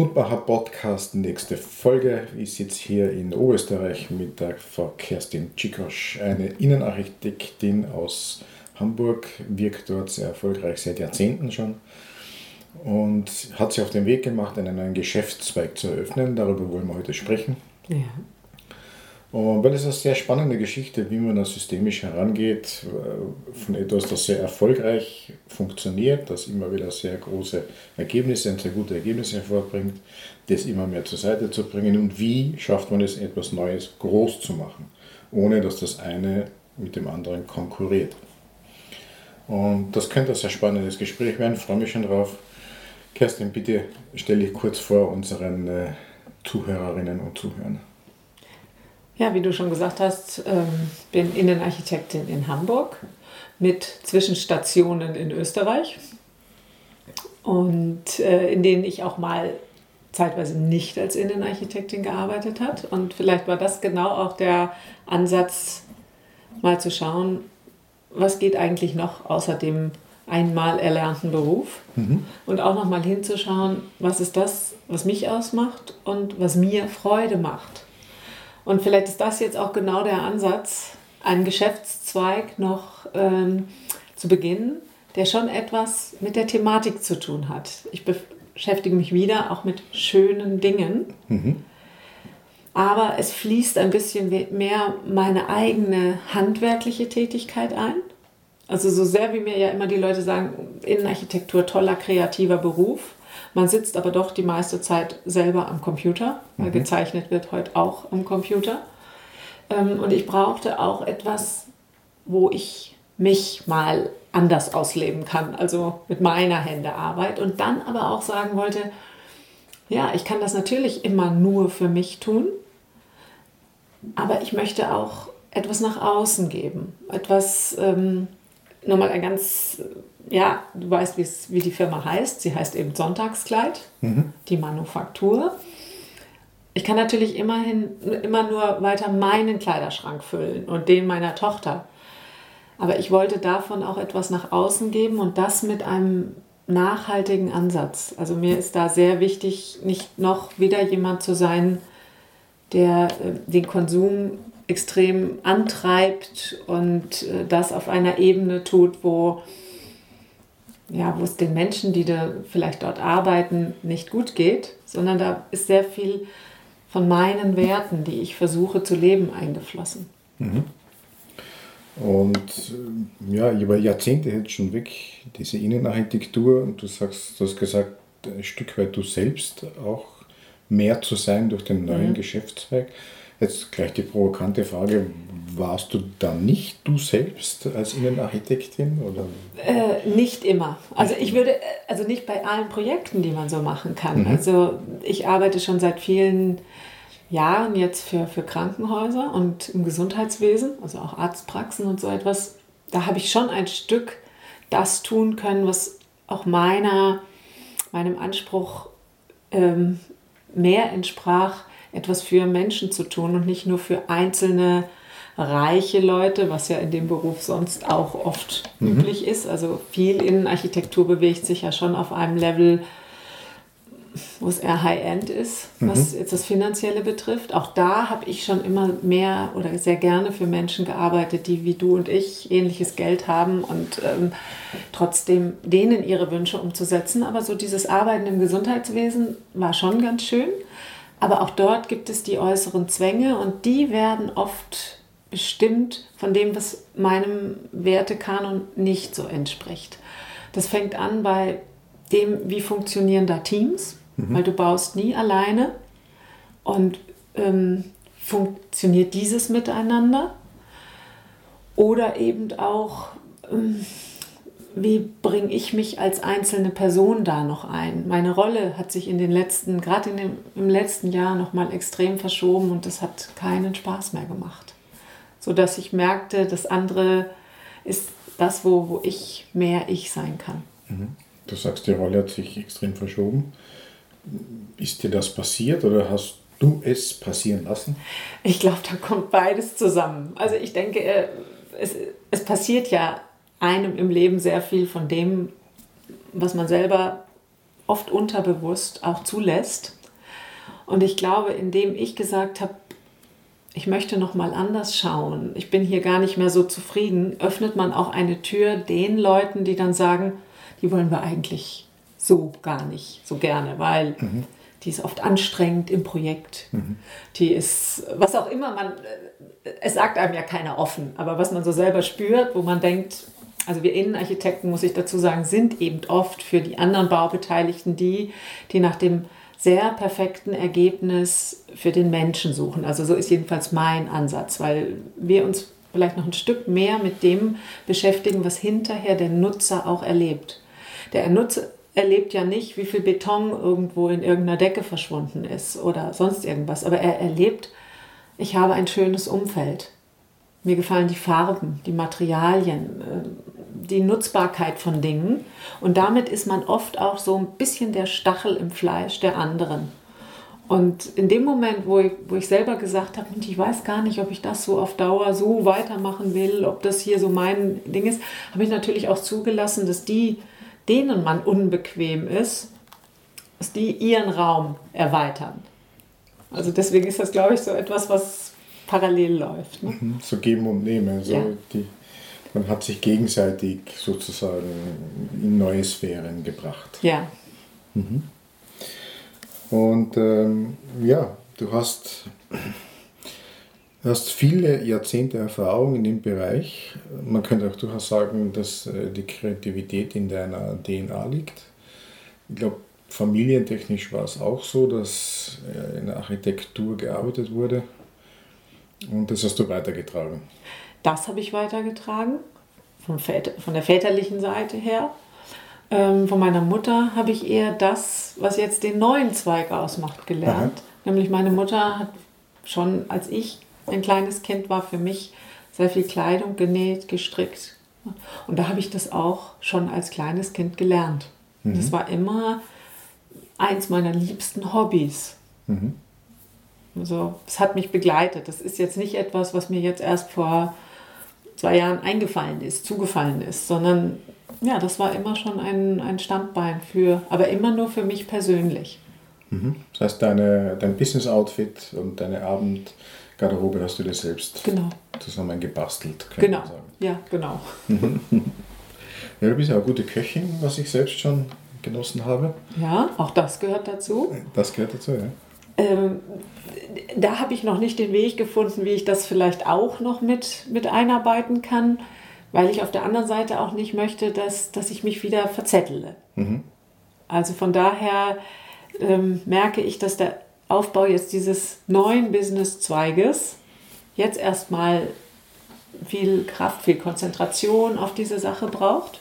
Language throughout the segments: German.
Mutmacher Podcast, nächste Folge. Ich sitze hier in Oberösterreich mit der Frau Kerstin Tschikosch, eine Innenarchitektin aus Hamburg, wirkt dort sehr erfolgreich seit Jahrzehnten schon und hat sich auf den Weg gemacht, einen neuen Geschäftszweig zu eröffnen. Darüber wollen wir heute sprechen. Ja. Und weil es eine sehr spannende Geschichte, wie man da systemisch herangeht, äh, von etwas, das sehr erfolgreich funktioniert, das immer wieder sehr große Ergebnisse und sehr gute Ergebnisse hervorbringt, das immer mehr zur Seite zu bringen und wie schafft man es, etwas Neues groß zu machen, ohne dass das eine mit dem anderen konkurriert. Und das könnte ein sehr spannendes Gespräch werden, ich freue mich schon drauf. Kerstin, bitte stelle dich kurz vor unseren äh, Zuhörerinnen und Zuhörern. Ja, wie du schon gesagt hast, ähm, bin Innenarchitektin in Hamburg mit Zwischenstationen in Österreich und äh, in denen ich auch mal zeitweise nicht als Innenarchitektin gearbeitet hat. Und vielleicht war das genau auch der Ansatz, mal zu schauen, was geht eigentlich noch außer dem einmal erlernten Beruf mhm. und auch noch mal hinzuschauen, was ist das, was mich ausmacht und was mir Freude macht. Und vielleicht ist das jetzt auch genau der Ansatz, einen Geschäftszweig noch ähm, zu beginnen, der schon etwas mit der Thematik zu tun hat. Ich beschäftige mich wieder auch mit schönen Dingen. Mhm. Aber es fließt ein bisschen mehr meine eigene handwerkliche Tätigkeit ein. Also so sehr wie mir ja immer die Leute sagen, Innenarchitektur, toller kreativer Beruf. Man sitzt aber doch die meiste Zeit selber am Computer, weil mhm. gezeichnet wird heute auch am Computer. Ähm, und ich brauchte auch etwas, wo ich mich mal anders ausleben kann, also mit meiner Händearbeit. Und dann aber auch sagen wollte, ja, ich kann das natürlich immer nur für mich tun, aber ich möchte auch etwas nach außen geben, etwas, ähm, nochmal ein ganz ja, du weißt, wie die Firma heißt. Sie heißt eben Sonntagskleid, mhm. die Manufaktur. Ich kann natürlich immerhin immer nur weiter meinen Kleiderschrank füllen und den meiner Tochter. Aber ich wollte davon auch etwas nach außen geben und das mit einem nachhaltigen Ansatz. Also mir ist da sehr wichtig, nicht noch wieder jemand zu sein, der äh, den Konsum extrem antreibt und äh, das auf einer Ebene tut, wo ja, wo es den Menschen, die da vielleicht dort arbeiten, nicht gut geht, sondern da ist sehr viel von meinen Werten, die ich versuche zu leben, eingeflossen. Mhm. Und äh, ja, über Jahrzehnte jetzt schon weg, diese Innenarchitektur, und du sagst, du hast gesagt, ein Stück weit du selbst auch mehr zu sein durch den neuen mhm. Geschäftszweig. Jetzt gleich die provokante Frage, warst du dann nicht du selbst als Innenarchitektin? Oder? Äh, nicht immer. Also ich würde, also nicht bei allen Projekten, die man so machen kann. Mhm. Also ich arbeite schon seit vielen Jahren jetzt für, für Krankenhäuser und im Gesundheitswesen, also auch Arztpraxen und so etwas. Da habe ich schon ein Stück das tun können, was auch meiner, meinem Anspruch ähm, mehr entsprach, etwas für Menschen zu tun und nicht nur für einzelne reiche Leute, was ja in dem Beruf sonst auch oft mhm. üblich ist. Also viel Innenarchitektur bewegt sich ja schon auf einem Level, wo es eher High-End ist, was mhm. jetzt das Finanzielle betrifft. Auch da habe ich schon immer mehr oder sehr gerne für Menschen gearbeitet, die wie du und ich ähnliches Geld haben und ähm, trotzdem denen ihre Wünsche umzusetzen. Aber so dieses Arbeiten im Gesundheitswesen war schon ganz schön. Aber auch dort gibt es die äußeren Zwänge und die werden oft bestimmt von dem, was meinem Wertekanon nicht so entspricht. Das fängt an bei dem, wie funktionieren da Teams, mhm. weil du baust nie alleine und ähm, funktioniert dieses miteinander oder eben auch ähm, wie bringe ich mich als einzelne Person da noch ein? Meine Rolle hat sich in den letzten, gerade in dem, im letzten Jahr noch mal extrem verschoben und das hat keinen Spaß mehr gemacht. So dass ich merkte, das andere ist das, wo, wo ich mehr ich sein kann. Mhm. Du sagst, die Rolle hat sich extrem verschoben. Ist dir das passiert oder hast du es passieren lassen? Ich glaube, da kommt beides zusammen. Also ich denke, äh, es, es passiert ja einem im Leben sehr viel von dem, was man selber oft unterbewusst auch zulässt. Und ich glaube, indem ich gesagt habe, ich möchte noch mal anders schauen, ich bin hier gar nicht mehr so zufrieden, öffnet man auch eine Tür den Leuten, die dann sagen, die wollen wir eigentlich so gar nicht so gerne, weil mhm. die ist oft anstrengend im Projekt. Mhm. Die ist, was auch immer man, es sagt einem ja keiner offen, aber was man so selber spürt, wo man denkt, also wir Innenarchitekten, muss ich dazu sagen, sind eben oft für die anderen Baubeteiligten die, die nach dem sehr perfekten Ergebnis für den Menschen suchen. Also so ist jedenfalls mein Ansatz, weil wir uns vielleicht noch ein Stück mehr mit dem beschäftigen, was hinterher der Nutzer auch erlebt. Der Nutzer erlebt ja nicht, wie viel Beton irgendwo in irgendeiner Decke verschwunden ist oder sonst irgendwas, aber er erlebt, ich habe ein schönes Umfeld. Mir gefallen die Farben, die Materialien, die Nutzbarkeit von Dingen. Und damit ist man oft auch so ein bisschen der Stachel im Fleisch der anderen. Und in dem Moment, wo ich, wo ich selber gesagt habe, ich weiß gar nicht, ob ich das so auf Dauer so weitermachen will, ob das hier so mein Ding ist, habe ich natürlich auch zugelassen, dass die, denen man unbequem ist, dass die ihren Raum erweitern. Also deswegen ist das, glaube ich, so etwas, was parallel läuft. Ne? Mhm, so geben und nehmen. So ja. die, man hat sich gegenseitig sozusagen in neue Sphären gebracht. Ja. Mhm. Und ähm, ja, du hast, hast viele Jahrzehnte Erfahrung in dem Bereich. Man könnte auch durchaus sagen, dass äh, die Kreativität in deiner DNA liegt. Ich glaube, familientechnisch war es auch so, dass äh, in der Architektur gearbeitet wurde. Und das hast du weitergetragen. Das habe ich weitergetragen, von, von der väterlichen Seite her. Ähm, von meiner Mutter habe ich eher das, was jetzt den neuen Zweig ausmacht, gelernt. Aha. Nämlich meine Mutter hat schon, als ich ein kleines Kind war, für mich sehr viel Kleidung genäht, gestrickt. Und da habe ich das auch schon als kleines Kind gelernt. Mhm. Das war immer eins meiner liebsten Hobbys. Mhm. Also es hat mich begleitet. Das ist jetzt nicht etwas, was mir jetzt erst vor zwei Jahren eingefallen ist, zugefallen ist, sondern ja, das war immer schon ein, ein Standbein für, aber immer nur für mich persönlich. Mhm. Das heißt, deine, dein Business-Outfit und deine Abendgarderobe hast du dir selbst genau. zusammen gebastelt, genau. man sagen. Ja, genau. ja, du bist ja eine gute Köchin, was ich selbst schon genossen habe. Ja, auch das gehört dazu. Das gehört dazu, ja. Ähm, da habe ich noch nicht den Weg gefunden, wie ich das vielleicht auch noch mit, mit einarbeiten kann, weil ich auf der anderen Seite auch nicht möchte, dass, dass ich mich wieder verzettele. Mhm. Also von daher ähm, merke ich, dass der Aufbau jetzt dieses neuen Business-Zweiges jetzt erstmal viel Kraft, viel Konzentration auf diese Sache braucht.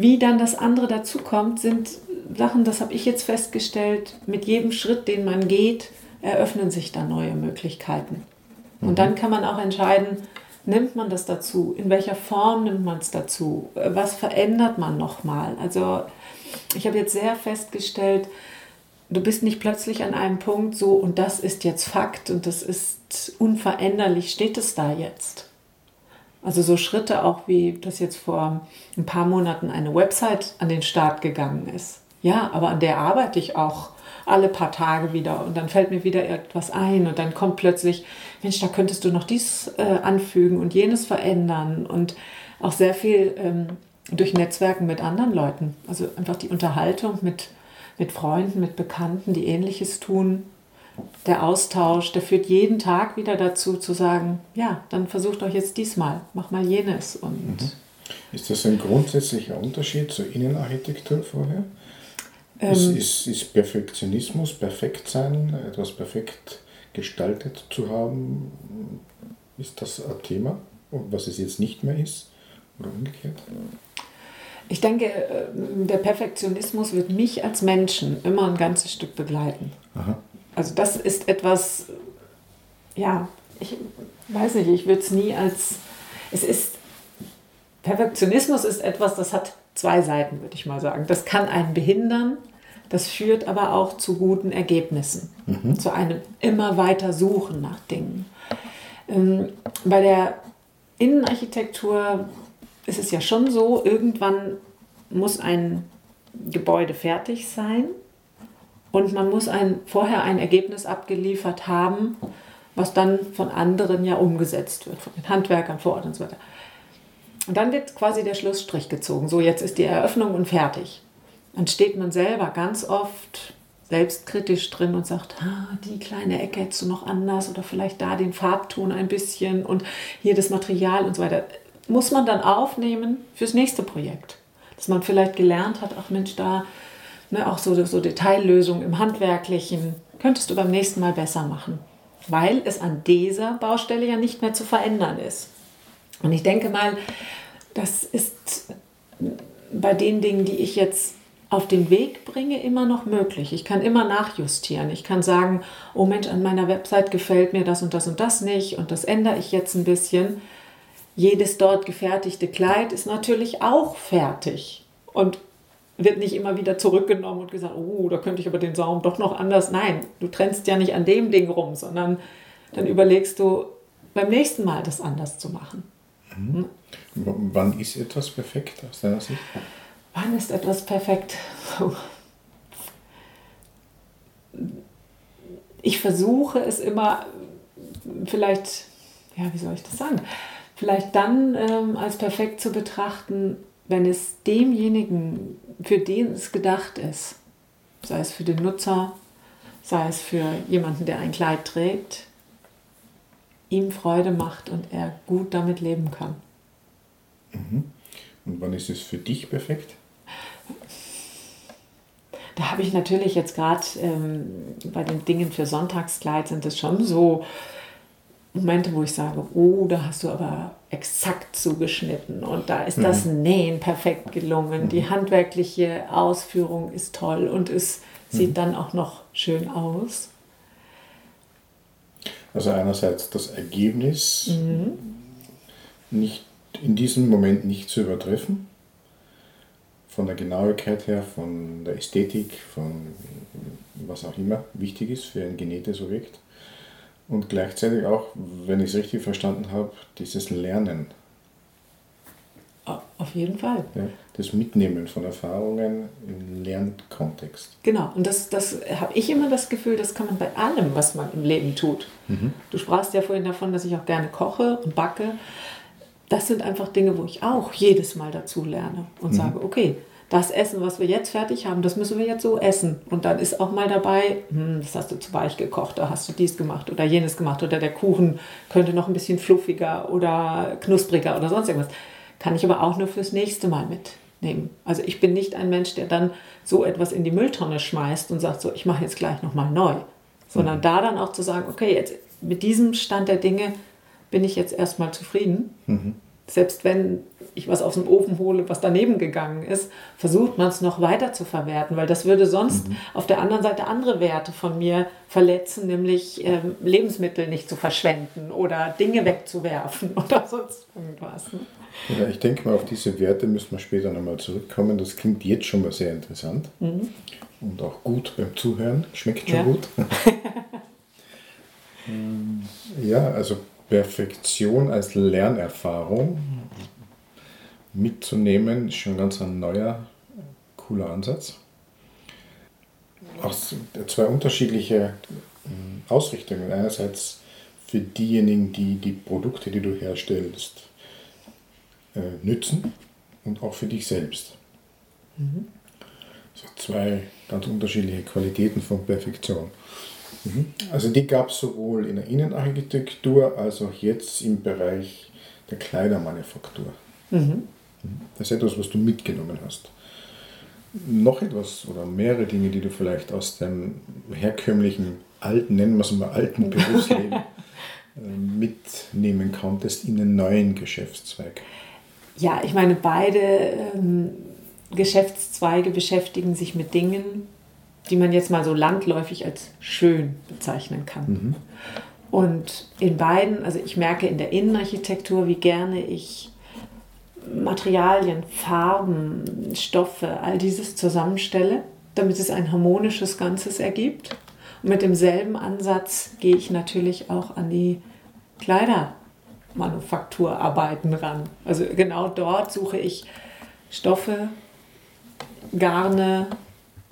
Wie dann das andere dazukommt, sind Sachen, das habe ich jetzt festgestellt, mit jedem Schritt, den man geht, eröffnen sich da neue Möglichkeiten. Und mhm. dann kann man auch entscheiden, nimmt man das dazu? In welcher Form nimmt man es dazu? Was verändert man nochmal? Also ich habe jetzt sehr festgestellt, du bist nicht plötzlich an einem Punkt so und das ist jetzt Fakt und das ist unveränderlich, steht es da jetzt. Also so Schritte auch wie das jetzt vor ein paar Monaten eine Website an den Start gegangen ist. Ja, aber an der arbeite ich auch alle paar Tage wieder und dann fällt mir wieder etwas ein und dann kommt plötzlich, Mensch, da könntest du noch dies äh, anfügen und jenes verändern und auch sehr viel ähm, durch Netzwerken mit anderen Leuten. Also einfach die Unterhaltung mit, mit Freunden, mit Bekannten, die ähnliches tun. Der Austausch, der führt jeden Tag wieder dazu zu sagen, ja, dann versucht doch jetzt diesmal, mach mal jenes. Und mhm. Ist das ein grundsätzlicher Unterschied zur Innenarchitektur vorher? Ähm, ist, ist, ist Perfektionismus, perfekt sein, etwas perfekt gestaltet zu haben, ist das ein Thema, was es jetzt nicht mehr ist oder umgekehrt? Ich denke, äh, der Perfektionismus wird mich als Menschen immer ein ganzes Stück begleiten. Aha. Also das ist etwas, ja, ich weiß nicht, ich würde es nie als, es ist, Perfektionismus ist etwas, das hat zwei Seiten, würde ich mal sagen. Das kann einen behindern, das führt aber auch zu guten Ergebnissen, mhm. zu einem immer weiter Suchen nach Dingen. Ähm, bei der Innenarchitektur ist es ja schon so, irgendwann muss ein Gebäude fertig sein und man muss ein, vorher ein Ergebnis abgeliefert haben, was dann von anderen ja umgesetzt wird, von den Handwerkern vor Ort und so weiter. Und dann wird quasi der Schlussstrich gezogen. So, jetzt ist die Eröffnung und fertig. Dann steht man selber ganz oft selbstkritisch drin und sagt, ah, die kleine Ecke hättest du noch anders oder vielleicht da den Farbton ein bisschen und hier das Material und so weiter. Muss man dann aufnehmen fürs nächste Projekt. Dass man vielleicht gelernt hat, ach Mensch, da ne, auch so, so Detaillösungen im Handwerklichen könntest du beim nächsten Mal besser machen. Weil es an dieser Baustelle ja nicht mehr zu verändern ist. Und ich denke mal, das ist bei den Dingen, die ich jetzt auf den Weg bringe, immer noch möglich. Ich kann immer nachjustieren. Ich kann sagen, oh Mensch, an meiner Website gefällt mir das und das und das nicht und das ändere ich jetzt ein bisschen. Jedes dort gefertigte Kleid ist natürlich auch fertig und wird nicht immer wieder zurückgenommen und gesagt, oh, da könnte ich aber den Saum doch noch anders. Nein, du trennst ja nicht an dem Ding rum, sondern dann überlegst du beim nächsten Mal das anders zu machen. Mhm. Wann ist etwas perfekt aus deiner Sicht? Wann ist etwas perfekt? Ich versuche es immer, vielleicht, ja, wie soll ich das sagen? Vielleicht dann ähm, als perfekt zu betrachten, wenn es demjenigen, für den es gedacht ist, sei es für den Nutzer, sei es für jemanden, der ein Kleid trägt, ihm Freude macht und er gut damit leben kann. Mhm. Und wann ist es für dich perfekt? Da habe ich natürlich jetzt gerade ähm, bei den Dingen für Sonntagskleid sind es schon so Momente, wo ich sage, oh, da hast du aber exakt zugeschnitten und da ist mhm. das Nähen perfekt gelungen, mhm. die handwerkliche Ausführung ist toll und es sieht mhm. dann auch noch schön aus. Also einerseits das Ergebnis mhm. nicht in diesem Moment nicht zu übertreffen, von der Genauigkeit her, von der Ästhetik, von was auch immer wichtig ist für ein genähtes Objekt. Und gleichzeitig auch, wenn ich es richtig verstanden habe, dieses Lernen. Auf jeden Fall. Ja, das Mitnehmen von Erfahrungen im Lernkontext. Genau, und das, das habe ich immer das Gefühl, das kann man bei allem, was man im Leben tut. Mhm. Du sprachst ja vorhin davon, dass ich auch gerne koche und backe. Das sind einfach Dinge, wo ich auch jedes Mal dazu lerne und mhm. sage, okay, das Essen, was wir jetzt fertig haben, das müssen wir jetzt so essen. Und dann ist auch mal dabei, hm, das hast du zu weich gekocht, da hast du dies gemacht oder jenes gemacht oder der Kuchen könnte noch ein bisschen fluffiger oder knuspriger oder sonst irgendwas. Kann ich aber auch nur fürs nächste Mal mitnehmen. Also ich bin nicht ein Mensch, der dann so etwas in die Mülltonne schmeißt und sagt so, ich mache jetzt gleich nochmal neu. Sondern mhm. da dann auch zu sagen, okay, jetzt mit diesem Stand der Dinge bin ich jetzt erstmal zufrieden. Mhm selbst wenn ich was aus dem Ofen hole, was daneben gegangen ist, versucht man es noch weiter zu verwerten, weil das würde sonst mhm. auf der anderen Seite andere Werte von mir verletzen, nämlich äh, Lebensmittel nicht zu verschwenden oder Dinge wegzuwerfen oder sonst irgendwas. Ne? Ja, ich denke mal, auf diese Werte müssen wir später nochmal zurückkommen. Das klingt jetzt schon mal sehr interessant mhm. und auch gut beim Zuhören. Schmeckt schon ja. gut. Ähm, ja, also Perfektion als Lernerfahrung mitzunehmen, ist schon ganz ein neuer, cooler Ansatz. Auch zwei unterschiedliche hm, Ausrichtungen. Einerseits für diejenigen, die die Produkte, die du herstellst, äh, nützen und auch für dich selbst. Mhm. So zwei ganz unterschiedliche Qualitäten von Perfektion. Mhm. Also die gab es sowohl in der Innenarchitektur als auch jetzt im Bereich der Kleidermanufaktur. Mhm. mhm. Das ist etwas, was du mitgenommen hast. Noch etwas oder mehrere Dinge, die du vielleicht aus dem herkömmlichen alten, nennen wir es mal alten Berufsleben äh, mitnehmen konntest in einen neuen Geschäftszweig. Ja, ich meine, beide ähm, Geschäftszweige beschäftigen sich mit Dingen, die man jetzt mal so landläufig als schön bezeichnen kann. Mhm. Und in beiden, also ich merke in der Innenarchitektur, wie gerne ich Materialien, Farben, Stoffe, all dieses zusammenstelle, damit es ein harmonisches Ganzes ergibt. Und mit demselben Ansatz gehe ich natürlich auch an die Kleidermanufakturarbeiten ran. Also genau dort suche ich Stoffe, Garne,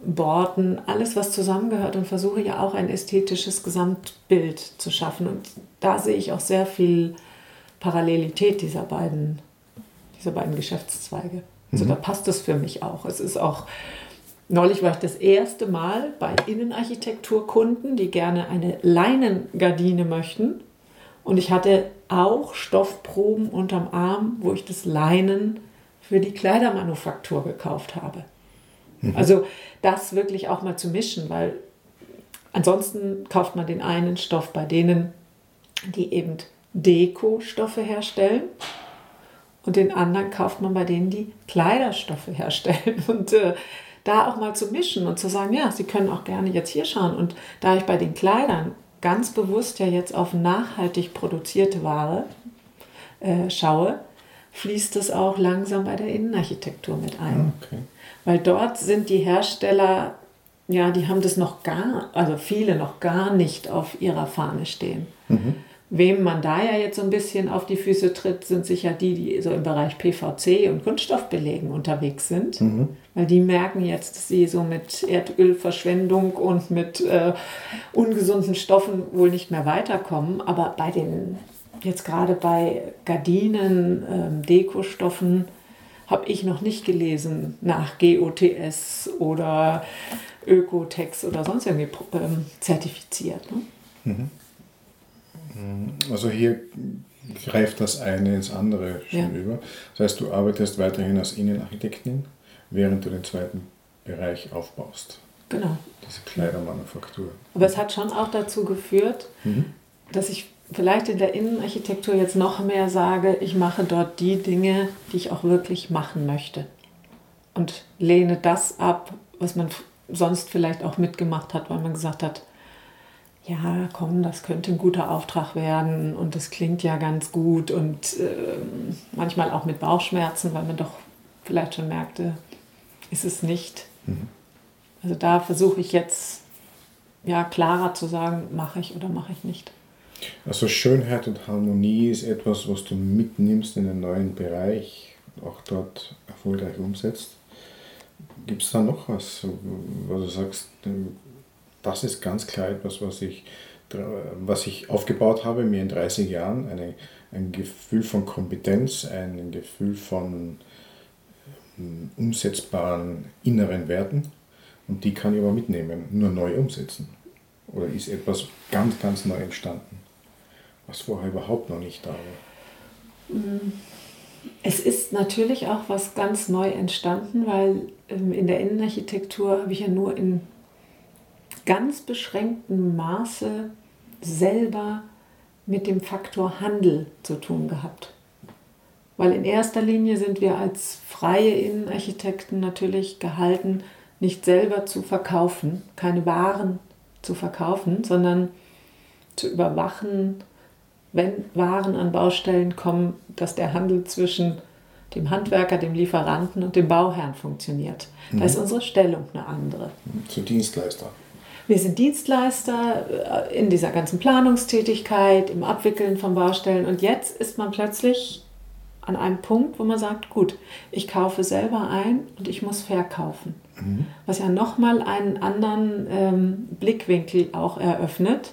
Borten, alles, was zusammengehört und versuche ja auch ein ästhetisches Gesamtbild zu schaffen. Und da sehe ich auch sehr viel Parallelität dieser beiden, dieser beiden Geschäftszweige. Also mhm. da passt es für mich auch. Es ist auch, neulich war ich das erste Mal bei Innenarchitekturkunden, die gerne eine Leinengardine möchten. Und ich hatte auch Stoffproben unterm Arm, wo ich das Leinen für die Kleidermanufaktur gekauft habe. Mhm. Also das wirklich auch mal zu mischen, weil ansonsten kauft man den einen Stoff bei denen, die eben Dekostoffe herstellen und den anderen kauft man bei denen, die Kleiderstoffe herstellen. Und äh, da auch mal zu mischen und zu sagen, ja, Sie können auch gerne jetzt hier schauen. Und da ich bei den Kleidern ganz bewusst ja jetzt auf nachhaltig produzierte Ware äh, schaue, fließt es auch langsam bei der Innenarchitektur mit ein. Okay. Weil dort sind die Hersteller, ja, die haben das noch gar, also viele noch gar nicht auf ihrer Fahne stehen. Mhm. Wem man da ja jetzt so ein bisschen auf die Füße tritt, sind sicher die, die so im Bereich PVC und Kunststoffbelegen unterwegs sind. Mhm. Weil die merken jetzt, dass sie so mit Erdölverschwendung und mit äh, ungesunden Stoffen wohl nicht mehr weiterkommen. Aber bei den jetzt gerade bei Gardinen, ähm, Dekostoffen habe ich noch nicht gelesen nach GOTS oder Ökotex oder sonst irgendwie ähm, zertifiziert. Ne? Mhm. Also hier greift das eine ins andere schon ja. über. Das heißt, du arbeitest weiterhin als Innenarchitektin, während du den zweiten Bereich aufbaust. Genau. Diese Kleidermanufaktur. Aber es hat schon auch dazu geführt, mhm. dass ich vielleicht in der Innenarchitektur jetzt noch mehr sage, ich mache dort die Dinge, die ich auch wirklich machen möchte. Und lehne das ab, was man sonst vielleicht auch mitgemacht hat, weil man gesagt hat, ja, komm, das könnte ein guter Auftrag werden und das klingt ja ganz gut und äh, manchmal auch mit Bauchschmerzen, weil man doch vielleicht schon merkte, ist es nicht. Mhm. Also da versuche ich jetzt ja klarer zu sagen, mache ich oder mache ich nicht. Also Schönheit und Harmonie ist etwas, was du mitnimmst in einen neuen Bereich, auch dort erfolgreich umsetzt. Gibt es da noch was, wo du sagst, das ist ganz klar etwas, was ich, was ich aufgebaut habe, mir in 30 Jahren, eine, ein Gefühl von Kompetenz, ein Gefühl von ähm, umsetzbaren inneren Werten und die kann ich aber mitnehmen, nur neu umsetzen. Oder ist etwas ganz, ganz neu entstanden? Was vorher überhaupt noch nicht da war. Es ist natürlich auch was ganz neu entstanden, weil ähm, in der Innenarchitektur habe ich ja nur in ganz beschränktem Maße selber mit dem Faktor Handel zu tun gehabt. Weil in erster Linie sind wir als freie Innenarchitekten natürlich gehalten, nicht selber zu verkaufen, keine Waren zu verkaufen, sondern zu überwachen, wenn Waren an Baustellen kommen, dass der Handel zwischen dem Handwerker, dem Lieferanten und dem Bauherrn funktioniert. Mhm. Da ist unsere Stellung eine andere. Zu Dienstleister. Wir sind Dienstleister äh, in dieser ganzen Planungstätigkeit, im Abwickeln von Baustellen und jetzt ist man plötzlich an einem Punkt, wo man sagt, gut, ich kaufe selber ein und ich muss verkaufen. Mhm. Was ja nochmal einen anderen ähm, Blickwinkel auch eröffnet,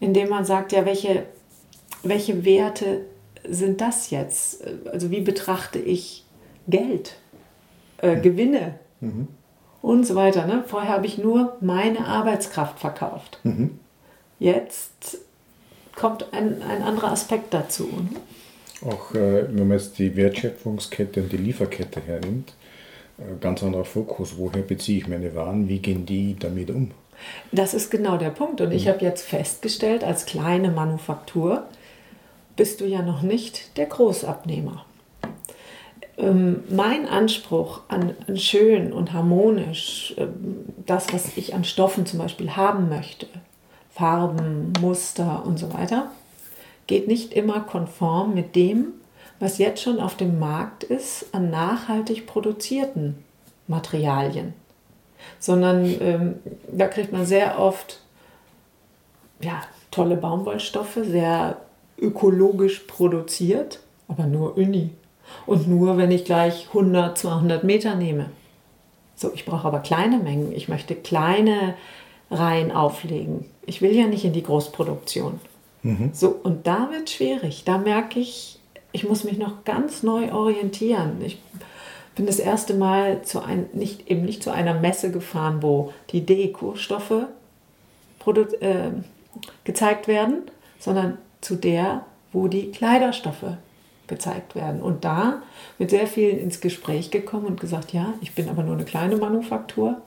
indem man sagt, ja, welche welche Werte sind das jetzt? Also wie betrachte ich Geld, äh, Gewinne mhm. und so weiter. Ne? Vorher habe ich nur meine Arbeitskraft verkauft. Mhm. Jetzt kommt ein, ein anderer Aspekt dazu. Ne? Auch äh, wenn man jetzt die Wertschöpfungskette und die Lieferkette hernimmt, äh, ganz anderer Fokus. Woher beziehe ich meine Waren? Wie gehen die damit um? Das ist genau der Punkt. Und ich mhm. habe jetzt festgestellt, als kleine Manufaktur, bist du ja noch nicht der Großabnehmer. Ähm, mein Anspruch an, an, schön und harmonisch, ähm, das, was ich an Stoffen zum Beispiel haben möchte, Farben, Muster und so weiter, geht nicht immer konform mit dem, was jetzt schon auf dem Markt ist an nachhaltig produzierten Materialien. Sondern ähm, da kriegt man sehr oft ja, tolle Baumwollstoffe, sehr ökologisch produziert, aber nur Uni. Und nur, wenn ich gleich 100, 200 Meter nehme. So, ich brauche aber kleine Mengen. Ich möchte kleine Reihen auflegen. Ich will ja nicht in die Großproduktion. Mhm. So, und da wird es schwierig. Da merke ich, ich muss mich noch ganz neu orientieren. Ich bin das erste Mal zu ein, nicht, eben nicht zu einer Messe gefahren, wo die Deko-Stoffe äh, gezeigt werden, sondern zu der, wo die Kleiderstoffe gezeigt werden. Und da wird sehr viel ins Gespräch gekommen und gesagt, ja, ich bin aber nur eine kleine Manufaktur.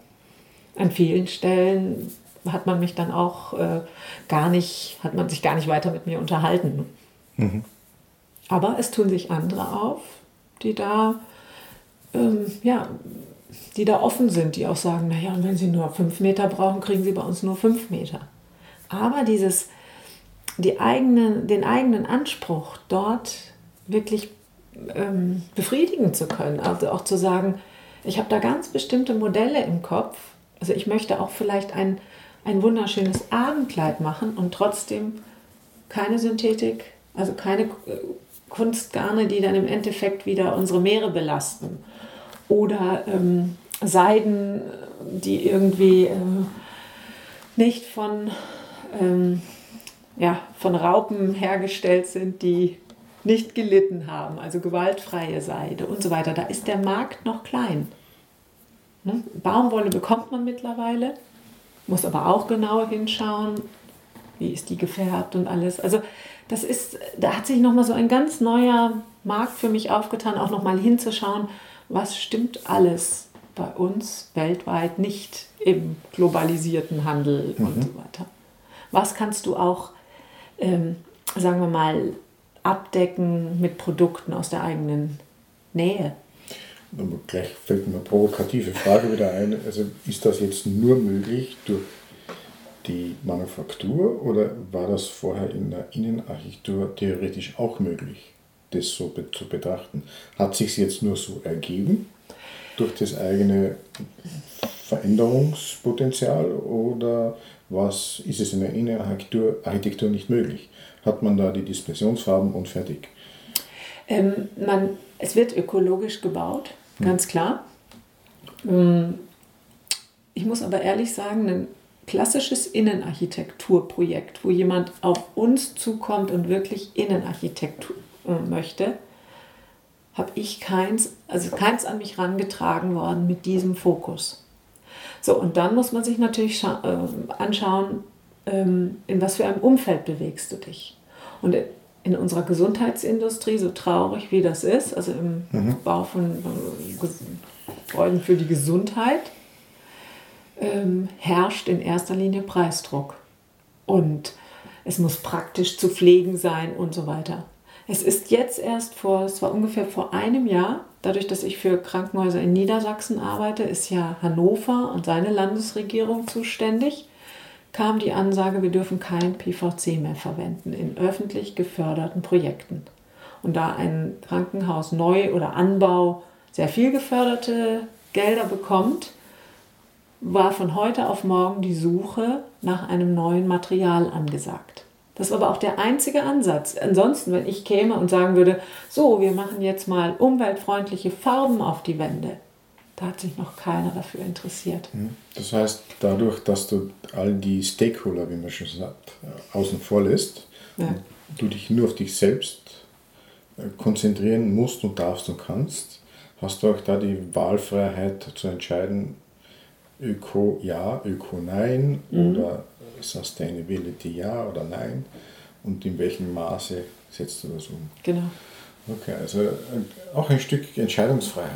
An vielen Stellen hat man mich dann auch äh, gar nicht, hat man sich gar nicht weiter mit mir unterhalten. Mhm. Aber es tun sich andere auf, die da, ähm, ja, die da offen sind, die auch sagen, naja, und wenn sie nur fünf Meter brauchen, kriegen sie bei uns nur fünf Meter. Aber dieses, die eigene, den eigenen Anspruch dort wirklich ähm, befriedigen zu können. Also auch zu sagen, ich habe da ganz bestimmte Modelle im Kopf. Also ich möchte auch vielleicht ein, ein wunderschönes Abendkleid machen und trotzdem keine Synthetik, also keine äh, Kunstgarne, die dann im Endeffekt wieder unsere Meere belasten. Oder ähm, Seiden, die irgendwie äh, nicht von, ähm, ja, von Raupen hergestellt sind, die nicht gelitten haben, also gewaltfreie Seide und so weiter. Da ist der Markt noch klein. Ne? Baumwolle bekommt man mittlerweile, muss aber auch genau hinschauen, wie ist die gefärbt und alles. Also das ist, da hat sich nochmal so ein ganz neuer Markt für mich aufgetan, auch nochmal hinzuschauen, was stimmt alles bei uns weltweit nicht im globalisierten Handel mhm. und so weiter. Was kannst du auch, ähm, sagen wir mal, abdecken mit Produkten aus der eigenen Nähe. Gleich fällt mir eine provokative Frage wieder ein. Also ist das jetzt nur möglich durch die Manufaktur oder war das vorher in der Innenarchitektur theoretisch auch möglich, das so zu betrachten? Hat sich jetzt nur so ergeben durch das eigene Veränderungspotenzial oder was ist es in der Innenarchitektur Architektur nicht möglich? hat man da die Dispersionsfarben und fertig. Ähm, man, es wird ökologisch gebaut, hm. ganz klar. Ähm, ich muss aber ehrlich sagen, ein klassisches Innenarchitekturprojekt, wo jemand auf uns zukommt und wirklich Innenarchitektur äh, möchte, habe ich keins, also keins an mich herangetragen worden mit diesem Fokus. So, und dann muss man sich natürlich äh, anschauen, ähm, in was für einem Umfeld bewegst du dich. Und in unserer Gesundheitsindustrie, so traurig wie das ist, also im mhm. Bau von Gebäuden für die Gesundheit, ähm, herrscht in erster Linie Preisdruck. Und es muss praktisch zu pflegen sein und so weiter. Es ist jetzt erst vor, es war ungefähr vor einem Jahr, dadurch, dass ich für Krankenhäuser in Niedersachsen arbeite, ist ja Hannover und seine Landesregierung zuständig kam die Ansage, wir dürfen kein PVC mehr verwenden in öffentlich geförderten Projekten. Und da ein Krankenhaus neu oder Anbau sehr viel geförderte Gelder bekommt, war von heute auf morgen die Suche nach einem neuen Material angesagt. Das war aber auch der einzige Ansatz. Ansonsten, wenn ich käme und sagen würde, so, wir machen jetzt mal umweltfreundliche Farben auf die Wände, da hat sich noch keiner dafür interessiert. Hm. Das heißt, dadurch, dass du all die Stakeholder, wie man schon sagt, außen vor lässt, ja. du dich nur auf dich selbst äh, konzentrieren musst und darfst und kannst, hast du auch da die Wahlfreiheit zu entscheiden, Öko ja, Öko nein mhm. oder Sustainability ja oder nein und in welchem Maße setzt du das um. Genau. Okay, also äh, auch ein Stück Entscheidungsfreiheit.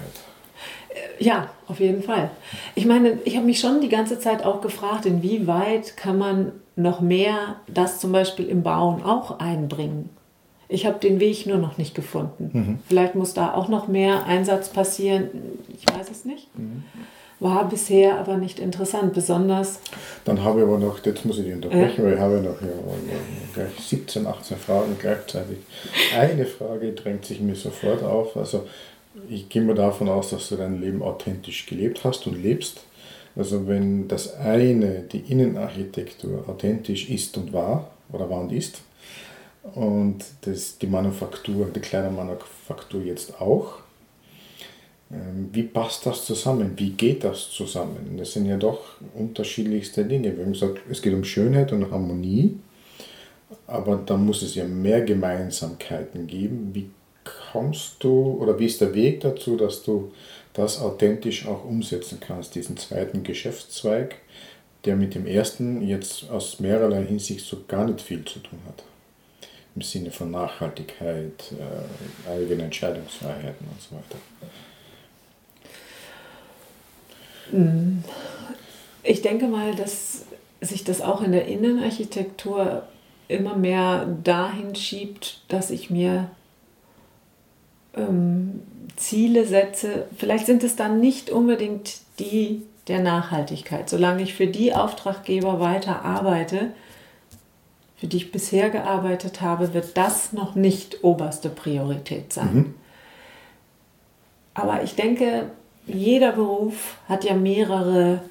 Ja, auf jeden Fall. Ich meine, ich habe mich schon die ganze Zeit auch gefragt, inwieweit kann man noch mehr das zum Beispiel im Bauen auch einbringen. Ich habe den Weg nur noch nicht gefunden. Mhm. Vielleicht muss da auch noch mehr Einsatz passieren. Ich weiß es nicht. Mhm. War bisher aber nicht interessant, besonders. Dann habe ich aber noch, jetzt muss ich dich unterbrechen, äh? weil ich habe noch ja, gleich 17, 18 Fragen gleichzeitig. Eine Frage drängt sich mir sofort auf. Also ich gehe mal davon aus, dass du dein Leben authentisch gelebt hast und lebst. Also wenn das eine, die Innenarchitektur, authentisch ist und war, oder war und ist, und das, die Manufaktur, die kleine Manufaktur jetzt auch, wie passt das zusammen? Wie geht das zusammen? Das sind ja doch unterschiedlichste Dinge. Wir haben gesagt, es geht um Schönheit und Harmonie, aber da muss es ja mehr Gemeinsamkeiten geben. Wie kommst du oder wie ist der Weg dazu, dass du das authentisch auch umsetzen kannst, diesen zweiten Geschäftszweig, der mit dem ersten jetzt aus mehrerlei Hinsicht so gar nicht viel zu tun hat? Im Sinne von Nachhaltigkeit, äh, eigene Entscheidungsfreiheiten und so weiter. Ich denke mal, dass sich das auch in der Innenarchitektur immer mehr dahin schiebt, dass ich mir ähm, Ziele setze. Vielleicht sind es dann nicht unbedingt die der Nachhaltigkeit. Solange ich für die Auftraggeber weiter arbeite, für die ich bisher gearbeitet habe, wird das noch nicht oberste Priorität sein. Mhm. Aber ich denke, jeder Beruf hat ja mehrere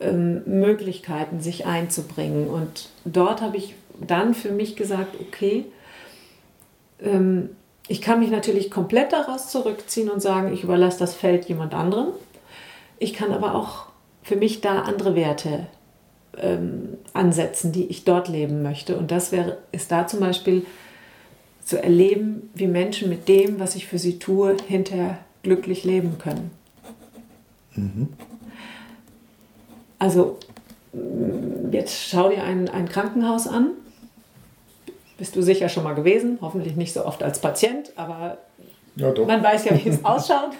ähm, Möglichkeiten, sich einzubringen. Und dort habe ich dann für mich gesagt, okay, ähm, ich kann mich natürlich komplett daraus zurückziehen und sagen, ich überlasse das Feld jemand anderem. Ich kann aber auch für mich da andere Werte ähm, ansetzen, die ich dort leben möchte. Und das wäre, ist da zum Beispiel zu erleben, wie Menschen mit dem, was ich für sie tue, hinterher glücklich leben können. Mhm. Also jetzt schau dir ein, ein Krankenhaus an. Bist du sicher schon mal gewesen, hoffentlich nicht so oft als Patient, aber ja, man weiß ja, wie es ausschaut.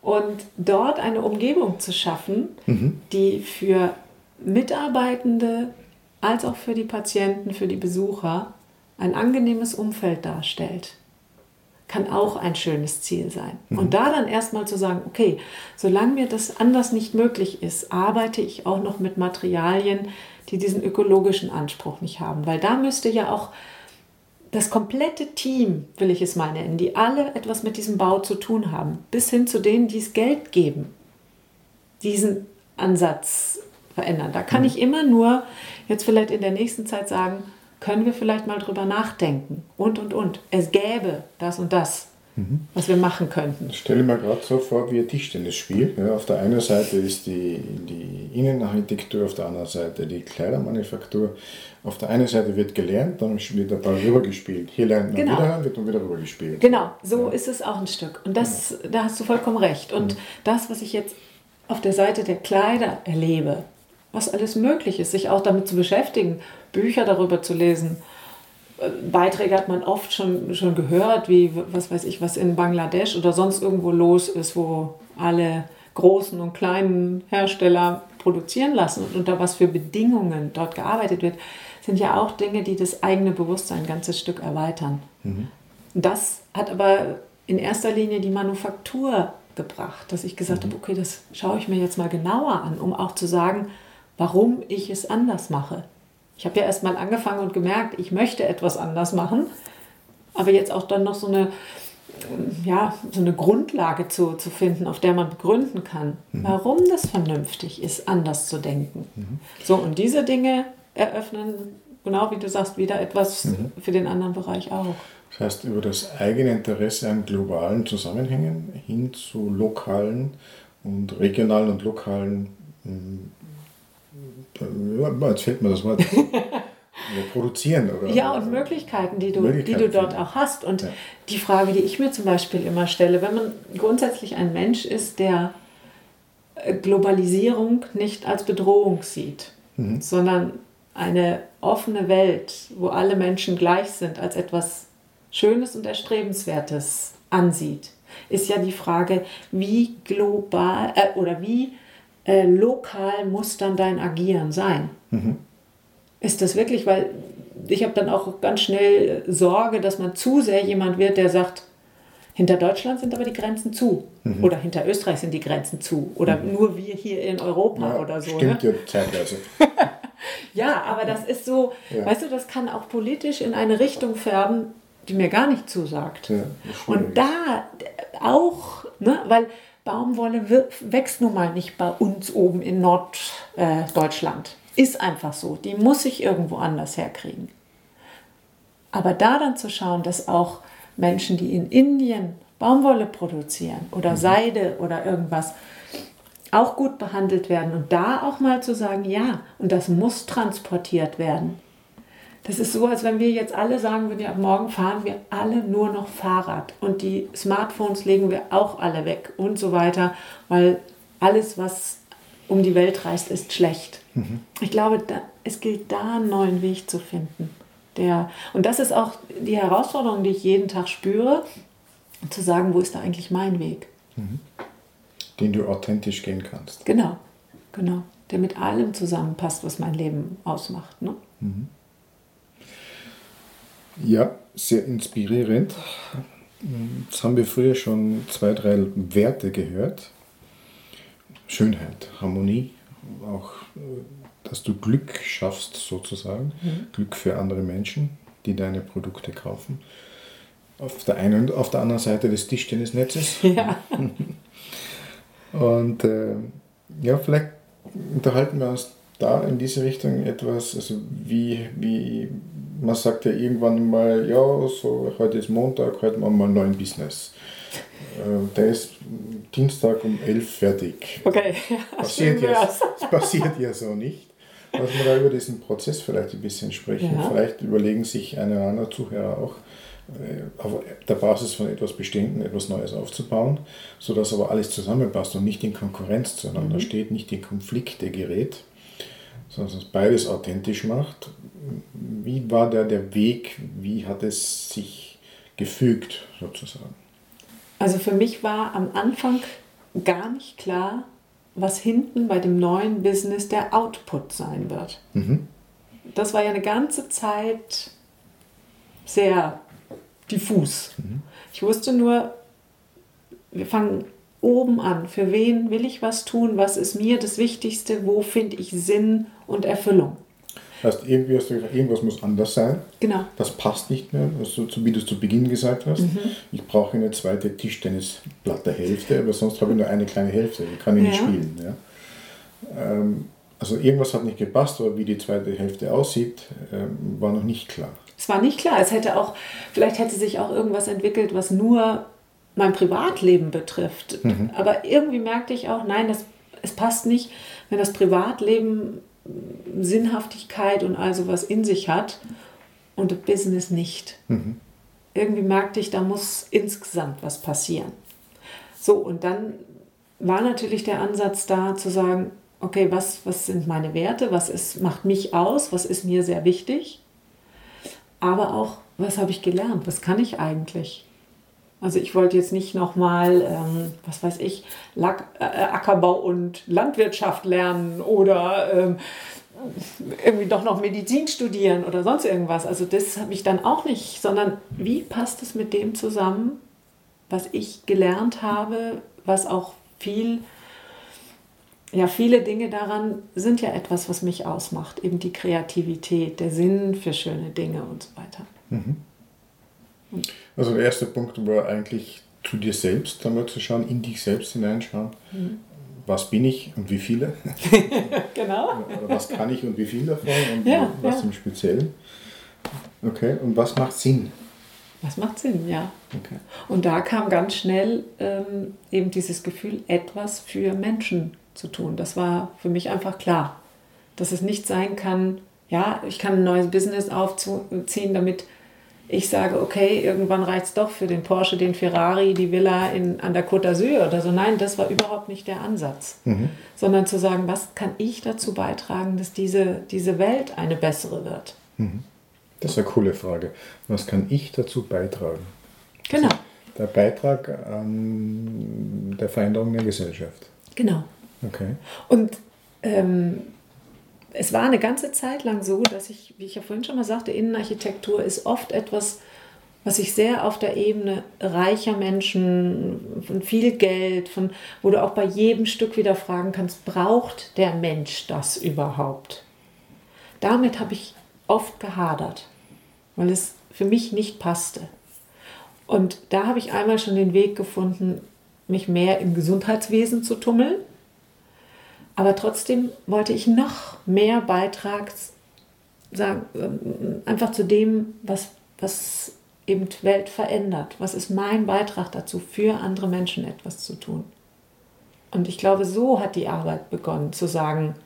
Und dort eine Umgebung zu schaffen, mhm. die für Mitarbeitende als auch für die Patienten, für die Besucher ein angenehmes Umfeld darstellt kann auch ein schönes Ziel sein. Mhm. Und da dann erstmal zu sagen, okay, solange mir das anders nicht möglich ist, arbeite ich auch noch mit Materialien, die diesen ökologischen Anspruch nicht haben. Weil da müsste ja auch das komplette Team, will ich es mal nennen, die alle etwas mit diesem Bau zu tun haben, bis hin zu denen, die es Geld geben, diesen Ansatz verändern. Da kann mhm. ich immer nur jetzt vielleicht in der nächsten Zeit sagen, können wir vielleicht mal drüber nachdenken und und und. Es gäbe das und das, mhm. was wir machen könnten. Ich stelle mir gerade so vor wie ein Tischtennisspiel. Ja, auf der einen Seite ist die, die Innenarchitektur, auf der anderen Seite die Kleidermanufaktur. Auf der einen Seite wird gelernt, dann wird der Ball rübergespielt. Hier lernt man genau. wieder, wird dann wieder rübergespielt. Genau, so ja. ist es auch ein Stück. Und das, ja. da hast du vollkommen recht. Und mhm. das, was ich jetzt auf der Seite der Kleider erlebe, was alles möglich ist, sich auch damit zu beschäftigen, Bücher darüber zu lesen. Äh, Beiträge hat man oft schon, schon gehört, wie was weiß ich, was in Bangladesch oder sonst irgendwo los ist, wo alle großen und kleinen Hersteller produzieren lassen und unter was für Bedingungen dort gearbeitet wird, sind ja auch Dinge, die das eigene Bewusstsein ein ganzes Stück erweitern. Mhm. Das hat aber in erster Linie die Manufaktur gebracht, dass ich gesagt mhm. habe, okay, das schaue ich mir jetzt mal genauer an, um auch zu sagen, warum ich es anders mache. Ich habe ja erst mal angefangen und gemerkt, ich möchte etwas anders machen, aber jetzt auch dann noch so eine, ja, so eine Grundlage zu, zu finden, auf der man begründen kann, mhm. warum das vernünftig ist, anders zu denken. Mhm. So, und diese Dinge eröffnen, genau wie du sagst, wieder etwas mhm. für den anderen Bereich auch. Das heißt, über das eigene Interesse an globalen Zusammenhängen hin zu lokalen und regionalen und lokalen jetzt fällt mir das Wort. produzieren oder ja und Möglichkeiten die du Möglichkeiten die du dort auch hast und ja. die Frage die ich mir zum Beispiel immer stelle wenn man grundsätzlich ein Mensch ist der äh, Globalisierung nicht als Bedrohung sieht mhm. sondern eine offene Welt wo alle Menschen gleich sind als etwas Schönes und erstrebenswertes ansieht ist ja die Frage wie global äh, oder wie äh, lokal muss dann dein Agieren sein. Mhm. Ist das wirklich, weil ich habe dann auch ganz schnell Sorge, dass man zu sehr jemand wird, der sagt, hinter Deutschland sind aber die Grenzen zu. Mhm. Oder hinter Österreich sind die Grenzen zu. Oder mhm. nur wir hier in Europa ja, oder so. Stimmt ne? ja zeitweise. ja, aber das ist so, ja. weißt du, das kann auch politisch in eine Richtung färben, die mir gar nicht zusagt. Ja, Und da auch, ne, weil Baumwolle wächst nun mal nicht bei uns oben in Norddeutschland. Äh, Ist einfach so. Die muss ich irgendwo anders herkriegen. Aber da dann zu schauen, dass auch Menschen, die in Indien Baumwolle produzieren oder mhm. Seide oder irgendwas, auch gut behandelt werden. Und da auch mal zu sagen, ja, und das muss transportiert werden. Das ist so, als wenn wir jetzt alle sagen würden, ja, morgen fahren wir alle nur noch Fahrrad und die Smartphones legen wir auch alle weg und so weiter, weil alles, was um die Welt reist, ist schlecht. Mhm. Ich glaube, da, es gilt da einen neuen Weg zu finden. Der, und das ist auch die Herausforderung, die ich jeden Tag spüre, zu sagen, wo ist da eigentlich mein Weg? Mhm. Den du authentisch gehen kannst. Genau, genau. Der mit allem zusammenpasst, was mein Leben ausmacht. Ne? Mhm. Ja, sehr inspirierend. Jetzt haben wir früher schon zwei, drei Werte gehört. Schönheit, Harmonie, auch dass du Glück schaffst sozusagen, mhm. Glück für andere Menschen, die deine Produkte kaufen. Auf der einen und auf der anderen Seite des Tischtennisnetzes. Ja. und äh, ja, vielleicht unterhalten wir uns da in diese Richtung etwas, also wie, wie man sagt ja irgendwann mal, ja, so heute ist Montag, heute machen wir einen neuen Business. Äh, der ist Dienstag um 11 fertig. Okay, passiert ja, das passiert ja so nicht. Dass wir da über diesen Prozess vielleicht ein bisschen sprechen. Ja. Vielleicht überlegen sich eine oder andere Zuhörer auch, äh, auf der Basis von etwas Bestehenden etwas Neues aufzubauen, sodass aber alles zusammenpasst und nicht in Konkurrenz zueinander mhm. steht, nicht in Konflikt der gerät sondern es beides authentisch macht. Wie war da der Weg? Wie hat es sich gefügt sozusagen? Also für mich war am Anfang gar nicht klar, was hinten bei dem neuen Business der Output sein wird. Mhm. Das war ja eine ganze Zeit sehr diffus. Mhm. Ich wusste nur, wir fangen oben an. Für wen will ich was tun? Was ist mir das Wichtigste? Wo finde ich Sinn und Erfüllung? Das heißt, irgendwie hast du gesagt, irgendwas muss anders sein. Genau. Das passt nicht mehr, also, wie du es zu Beginn gesagt hast. Mhm. Ich brauche eine zweite Tischtennisplatte Hälfte, aber sonst habe ich nur eine kleine Hälfte, die kann ich ja. nicht spielen. Ja. Ähm, also irgendwas hat nicht gepasst, aber wie die zweite Hälfte aussieht, ähm, war noch nicht klar. Es war nicht klar. Es hätte auch, vielleicht hätte sich auch irgendwas entwickelt, was nur mein Privatleben betrifft. Mhm. Aber irgendwie merkte ich auch, nein, das, es passt nicht, wenn das Privatleben Sinnhaftigkeit und all sowas in sich hat und das Business nicht. Mhm. Irgendwie merkte ich, da muss insgesamt was passieren. So, und dann war natürlich der Ansatz da zu sagen, okay, was, was sind meine Werte, was ist, macht mich aus, was ist mir sehr wichtig, aber auch, was habe ich gelernt, was kann ich eigentlich. Also ich wollte jetzt nicht nochmal, ähm, was weiß ich, Lack, äh, Ackerbau und Landwirtschaft lernen oder ähm, irgendwie doch noch Medizin studieren oder sonst irgendwas. Also das habe ich dann auch nicht, sondern wie passt es mit dem zusammen, was ich gelernt habe, was auch viel, ja, viele Dinge daran sind ja etwas, was mich ausmacht, eben die Kreativität, der Sinn für schöne Dinge und so weiter. Mhm. Also der erste Punkt war eigentlich zu dir selbst einmal zu schauen, in dich selbst hineinschauen. Mhm. Was bin ich und wie viele? genau. Oder was kann ich und wie viel davon und ja, was ja. im Speziellen? Okay, und was macht Sinn? Was macht Sinn, ja. Okay. Und da kam ganz schnell ähm, eben dieses Gefühl, etwas für Menschen zu tun. Das war für mich einfach klar, dass es nicht sein kann, ja, ich kann ein neues Business aufziehen, damit ich sage, okay, irgendwann reicht es doch für den Porsche, den Ferrari, die Villa in, an der Côte d'Azur oder so. Nein, das war überhaupt nicht der Ansatz. Mhm. Sondern zu sagen, was kann ich dazu beitragen, dass diese, diese Welt eine bessere wird? Mhm. Das ist eine coole Frage. Was kann ich dazu beitragen? Genau. Also der Beitrag an der Veränderung der Gesellschaft. Genau. Okay. Und ähm, es war eine ganze Zeit lang so, dass ich, wie ich ja vorhin schon mal sagte, Innenarchitektur ist oft etwas, was ich sehr auf der Ebene reicher Menschen, von viel Geld, von, wo du auch bei jedem Stück wieder fragen kannst, braucht der Mensch das überhaupt? Damit habe ich oft gehadert, weil es für mich nicht passte. Und da habe ich einmal schon den Weg gefunden, mich mehr im Gesundheitswesen zu tummeln aber trotzdem wollte ich noch mehr Beitrag sagen, ähm, einfach zu dem, was, was eben Welt verändert? Was ist mein Beitrag dazu, für andere Menschen etwas zu tun? Und ich glaube, so hat die Arbeit begonnen, zu sagen,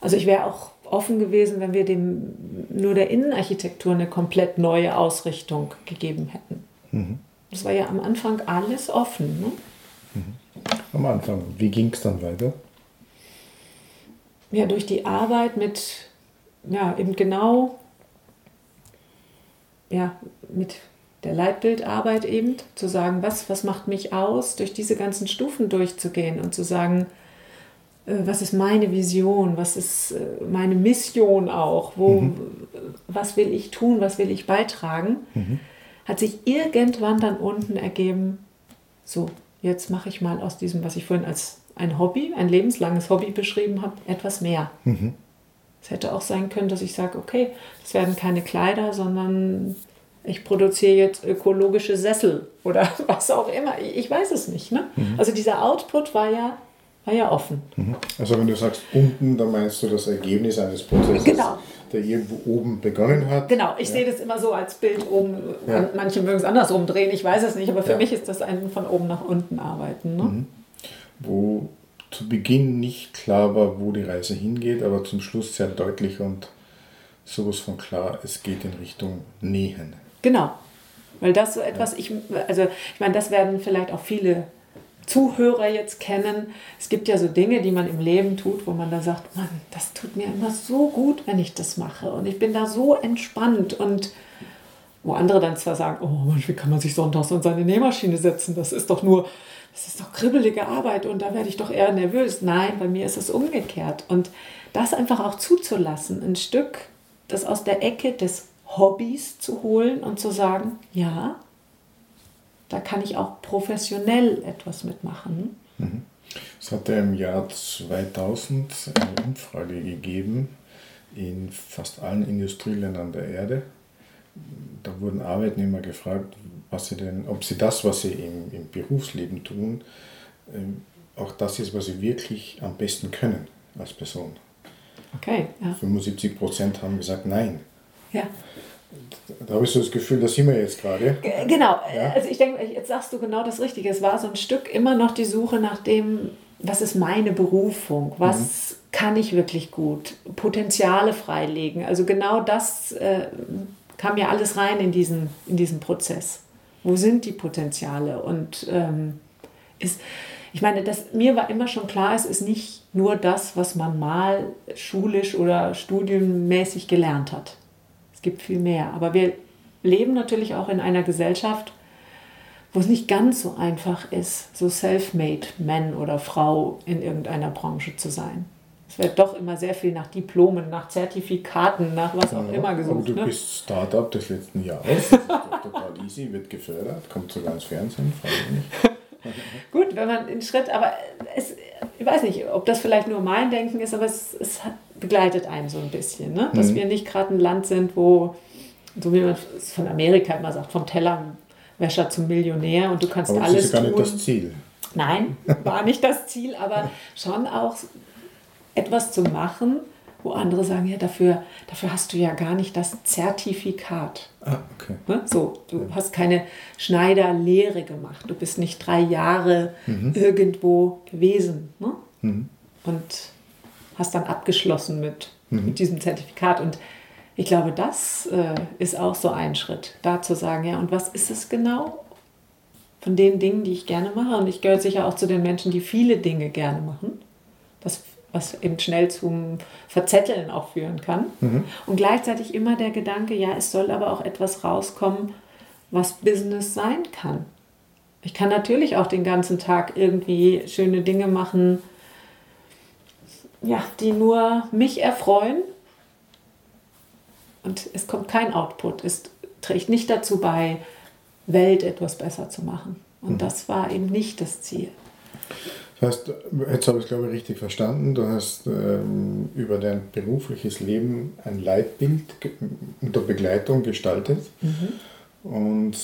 also ich wäre auch offen gewesen, wenn wir dem nur der Innenarchitektur eine komplett neue Ausrichtung gegeben hätten. Mhm. Das war ja am Anfang alles offen. Ne? Mhm. Am Anfang. Wie ging es dann weiter? Ja, durch die Arbeit mit, ja, eben genau, ja, mit der Leitbildarbeit eben, zu sagen, was, was macht mich aus, durch diese ganzen Stufen durchzugehen und zu sagen, äh, was ist meine Vision, was ist äh, meine Mission auch, wo, mhm. was will ich tun, was will ich beitragen, mhm. hat sich irgendwann dann unten ergeben, so, jetzt mache ich mal aus diesem, was ich vorhin als ein Hobby, ein lebenslanges Hobby beschrieben habe, etwas mehr. Mhm. Es hätte auch sein können, dass ich sage, okay, das werden keine Kleider, sondern ich produziere jetzt ökologische Sessel oder was auch immer. Ich weiß es nicht. Ne? Mhm. Also dieser Output war ja, war ja offen. Mhm. Also wenn du sagst unten, dann meinst du das Ergebnis eines Prozesses, genau. der irgendwo oben begonnen hat. Genau, ich ja. sehe das immer so als Bild oben. Ja. Manche mögen es andersrum drehen, ich weiß es nicht, aber für ja. mich ist das ein von oben nach unten arbeiten. Ne? Mhm. Wo zu Beginn nicht klar war, wo die Reise hingeht, aber zum Schluss sehr deutlich und sowas von klar, es geht in Richtung Nähen. Genau. Weil das so etwas, ich, also ich meine, das werden vielleicht auch viele Zuhörer jetzt kennen. Es gibt ja so Dinge, die man im Leben tut, wo man dann sagt, Mann, das tut mir immer so gut, wenn ich das mache. Und ich bin da so entspannt. Und wo andere dann zwar sagen, oh Mensch, wie kann man sich sonntags an seine Nähmaschine setzen? Das ist doch nur, das ist doch kribbelige Arbeit und da werde ich doch eher nervös. Nein, bei mir ist es umgekehrt. Und das einfach auch zuzulassen, ein Stück, das aus der Ecke des Hobbys zu holen und zu sagen, ja, da kann ich auch professionell etwas mitmachen. Mhm. Es hatte im Jahr 2000 eine Umfrage gegeben in fast allen Industrieländern der Erde. Da wurden Arbeitnehmer gefragt, was sie denn, ob sie das, was sie im, im Berufsleben tun, ähm, auch das ist, was sie wirklich am besten können als Person. Okay. Ja. 75 Prozent haben gesagt Nein. Ja. Da habe ich so das Gefühl, da sind wir jetzt gerade. Genau, ja? also ich denke, jetzt sagst du genau das Richtige. Es war so ein Stück immer noch die Suche nach dem, was ist meine Berufung, was mhm. kann ich wirklich gut, Potenziale freilegen. Also genau das äh, kam ja alles rein in diesen, in diesen Prozess. Wo sind die Potenziale? Und ähm, ist, ich meine, das, mir war immer schon klar, es ist nicht nur das, was man mal schulisch oder studienmäßig gelernt hat gibt viel mehr. Aber wir leben natürlich auch in einer Gesellschaft, wo es nicht ganz so einfach ist, so self-made Man oder Frau in irgendeiner Branche zu sein. Es wird doch immer sehr viel nach Diplomen, nach Zertifikaten, nach was auch ja, immer gesucht. Aber du ne? bist Startup des letzten Jahres. Das ist total easy, wird gefördert, kommt sogar ins Fernsehen, frage ich nicht. Gut, wenn man den Schritt, aber es, ich weiß nicht, ob das vielleicht nur mein Denken ist, aber es, es begleitet einen so ein bisschen, ne? dass mhm. wir nicht gerade ein Land sind, wo, so wie man es von Amerika immer sagt, vom Tellerwäscher zum Millionär und du kannst aber alles. Das ist gar nicht das Ziel. Nein, war nicht das Ziel, aber schon auch etwas zu machen, wo andere sagen, ja, dafür, dafür hast du ja gar nicht das Zertifikat. Ah, okay. Ne? So, du ja. hast keine Schneiderlehre gemacht. Du bist nicht drei Jahre mhm. irgendwo gewesen. Ne? Mhm. Und hast dann abgeschlossen mit, mhm. mit diesem Zertifikat. Und ich glaube, das äh, ist auch so ein Schritt, da zu sagen, ja, und was ist es genau? Von den Dingen, die ich gerne mache. Und ich gehöre sicher auch zu den Menschen, die viele Dinge gerne machen. Das was eben schnell zum Verzetteln auch führen kann. Mhm. Und gleichzeitig immer der Gedanke, ja, es soll aber auch etwas rauskommen, was Business sein kann. Ich kann natürlich auch den ganzen Tag irgendwie schöne Dinge machen, ja, die nur mich erfreuen. Und es kommt kein Output. Es trägt nicht dazu bei, Welt etwas besser zu machen. Und mhm. das war eben nicht das Ziel. Das heißt, jetzt habe ich es glaube ich richtig verstanden, du hast ähm, über dein berufliches Leben ein Leitbild unter Begleitung gestaltet mhm. und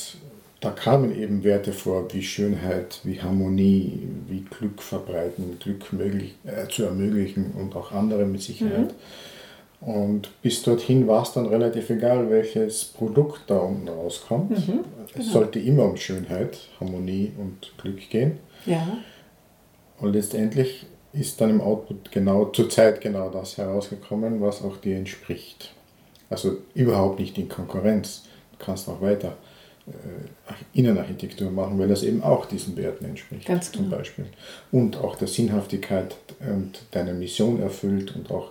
da kamen eben Werte vor wie Schönheit, wie Harmonie, wie Glück verbreiten, Glück möglich, äh, zu ermöglichen und auch andere mit Sicherheit. Mhm. Und bis dorthin war es dann relativ egal, welches Produkt da unten rauskommt. Mhm, genau. Es sollte immer um Schönheit, Harmonie und Glück gehen. Ja. Und letztendlich ist dann im Output genau zur Zeit genau das herausgekommen, was auch dir entspricht. Also überhaupt nicht in Konkurrenz. Du kannst auch weiter äh, Innenarchitektur machen, weil das eben auch diesen Werten entspricht. Ganz genau. Zum Beispiel. Und auch der Sinnhaftigkeit und deiner Mission erfüllt und auch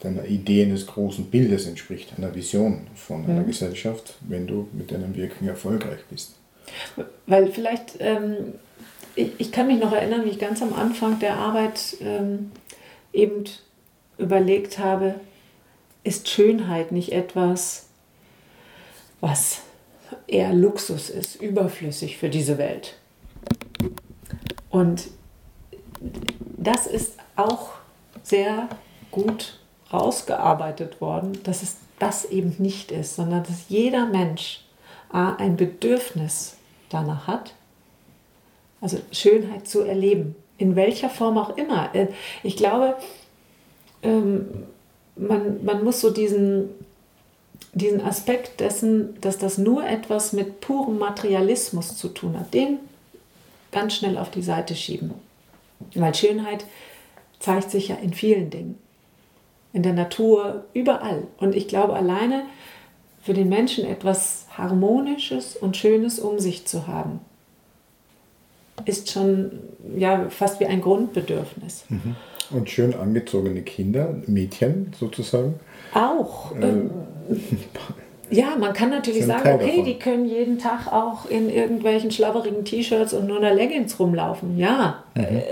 deiner Idee eines großen Bildes entspricht, einer Vision von einer mhm. Gesellschaft, wenn du mit deinem Wirken erfolgreich bist. Weil vielleicht, ähm, ich, ich kann mich noch erinnern, wie ich ganz am Anfang der Arbeit ähm, eben überlegt habe, ist Schönheit nicht etwas, was eher Luxus ist, überflüssig für diese Welt. Und das ist auch sehr gut rausgearbeitet worden, dass es das eben nicht ist, sondern dass jeder Mensch ein Bedürfnis danach hat, also Schönheit zu erleben, in welcher Form auch immer. Äh, ich glaube, ähm, man, man muss so diesen, diesen Aspekt dessen, dass das nur etwas mit purem Materialismus zu tun hat, den ganz schnell auf die Seite schieben. Weil Schönheit zeigt sich ja in vielen Dingen in der Natur, überall. Und ich glaube, alleine für den Menschen etwas Harmonisches und Schönes um sich zu haben, ist schon ja, fast wie ein Grundbedürfnis. Mhm. Und schön angezogene Kinder, Mädchen sozusagen. Auch. Äh, ähm, ja, man kann natürlich sagen, okay, davon. die können jeden Tag auch in irgendwelchen schlabberigen T-Shirts und nur in der Leggings rumlaufen. Ja, mhm. äh,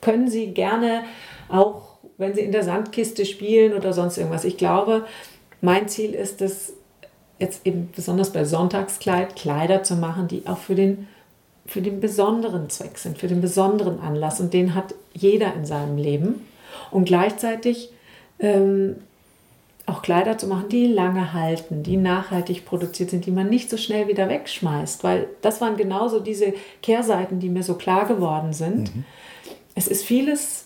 können sie gerne auch wenn sie in der Sandkiste spielen oder sonst irgendwas. Ich glaube, mein Ziel ist es, jetzt eben besonders bei Sonntagskleid Kleider zu machen, die auch für den, für den besonderen Zweck sind, für den besonderen Anlass. Und den hat jeder in seinem Leben. Und gleichzeitig ähm, auch Kleider zu machen, die lange halten, die nachhaltig produziert sind, die man nicht so schnell wieder wegschmeißt. Weil das waren genauso diese Kehrseiten, die mir so klar geworden sind. Mhm. Es ist vieles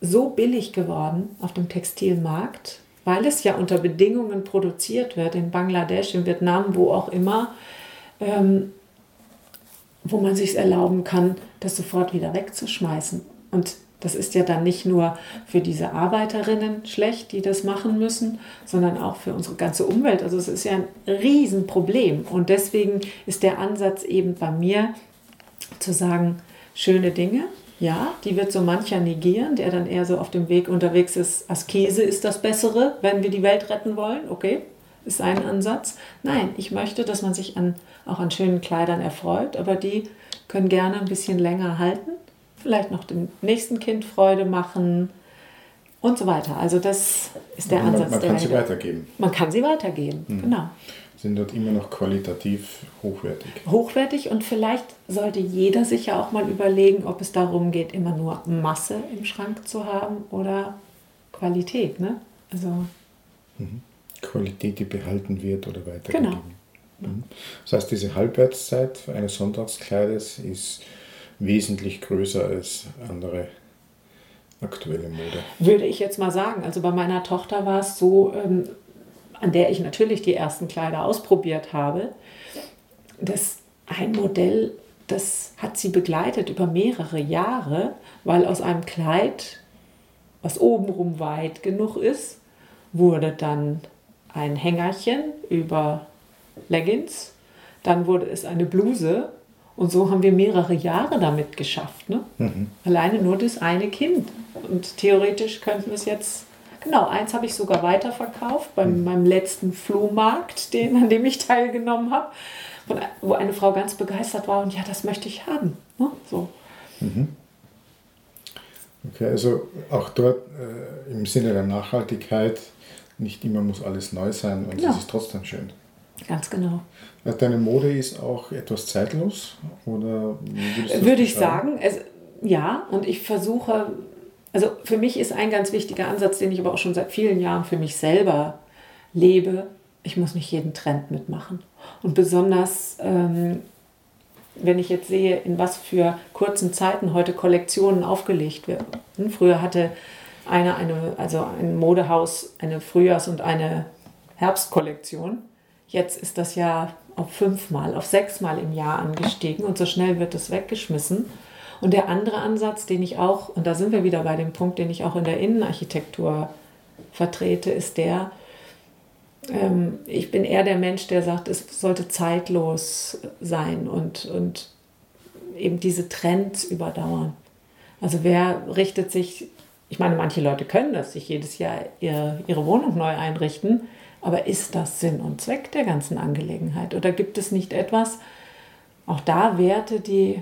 so billig geworden auf dem Textilmarkt, weil es ja unter Bedingungen produziert wird, in Bangladesch, in Vietnam, wo auch immer, ähm, wo man sich erlauben kann, das sofort wieder wegzuschmeißen. Und das ist ja dann nicht nur für diese Arbeiterinnen schlecht, die das machen müssen, sondern auch für unsere ganze Umwelt. Also es ist ja ein Riesenproblem. Und deswegen ist der Ansatz eben bei mir zu sagen, schöne Dinge, ja, die wird so mancher negieren, der dann eher so auf dem Weg unterwegs ist, Askese ist das Bessere, wenn wir die Welt retten wollen. Okay, ist ein Ansatz. Nein, ich möchte, dass man sich an, auch an schönen Kleidern erfreut, aber die können gerne ein bisschen länger halten, vielleicht noch dem nächsten Kind Freude machen und so weiter. Also das ist der man, Ansatz. Man kann sie weitergeben. Man kann sie weitergeben, mhm. genau sind dort immer noch qualitativ hochwertig. Hochwertig und vielleicht sollte jeder sich ja auch mal überlegen, ob es darum geht, immer nur Masse im Schrank zu haben oder Qualität. Ne? Also mhm. Qualität, die behalten wird oder weitergegeben. Genau. Mhm. Das heißt, diese Halbwertszeit eines Sonntagskleides ist wesentlich größer als andere aktuelle Mode. Würde ich jetzt mal sagen. Also bei meiner Tochter war es so, ähm, an der ich natürlich die ersten Kleider ausprobiert habe, das ein Modell, das hat sie begleitet über mehrere Jahre, weil aus einem Kleid, was obenrum weit genug ist, wurde dann ein Hängerchen über Leggings, dann wurde es eine Bluse und so haben wir mehrere Jahre damit geschafft. Ne? Mhm. Alleine nur das eine Kind. Und theoretisch könnten wir es jetzt Genau, eins habe ich sogar weiterverkauft bei mhm. meinem letzten Flohmarkt, den, an dem ich teilgenommen habe, wo eine Frau ganz begeistert war und ja, das möchte ich haben. Ne? So. Mhm. Okay, also auch dort äh, im Sinne der Nachhaltigkeit, nicht immer muss alles neu sein und ja. es ist trotzdem schön. Ganz genau. Deine Mode ist auch etwas zeitlos? Oder Würde ich sagen, es, ja, und ich versuche also für mich ist ein ganz wichtiger Ansatz, den ich aber auch schon seit vielen Jahren für mich selber lebe, ich muss nicht jeden Trend mitmachen. Und besonders, ähm, wenn ich jetzt sehe, in was für kurzen Zeiten heute Kollektionen aufgelegt werden. Früher hatte eine, eine, also ein Modehaus, eine Frühjahrs- und eine Herbstkollektion. Jetzt ist das ja auf fünfmal, auf sechsmal im Jahr angestiegen und so schnell wird es weggeschmissen. Und der andere Ansatz, den ich auch, und da sind wir wieder bei dem Punkt, den ich auch in der Innenarchitektur vertrete, ist der, ähm, ich bin eher der Mensch, der sagt, es sollte zeitlos sein und, und eben diese Trends überdauern. Also wer richtet sich, ich meine, manche Leute können das, sich jedes Jahr ihre, ihre Wohnung neu einrichten, aber ist das Sinn und Zweck der ganzen Angelegenheit? Oder gibt es nicht etwas, auch da Werte, die,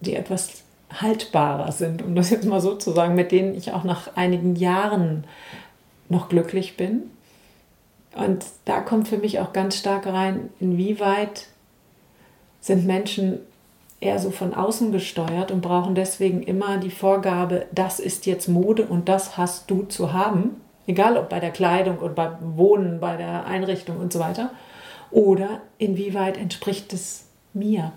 die etwas haltbarer sind, um das jetzt mal so zu sagen, mit denen ich auch nach einigen Jahren noch glücklich bin? Und da kommt für mich auch ganz stark rein, inwieweit sind Menschen eher so von außen gesteuert und brauchen deswegen immer die Vorgabe, das ist jetzt Mode und das hast du zu haben, egal ob bei der Kleidung und beim Wohnen, bei der Einrichtung und so weiter, oder inwieweit entspricht es mir.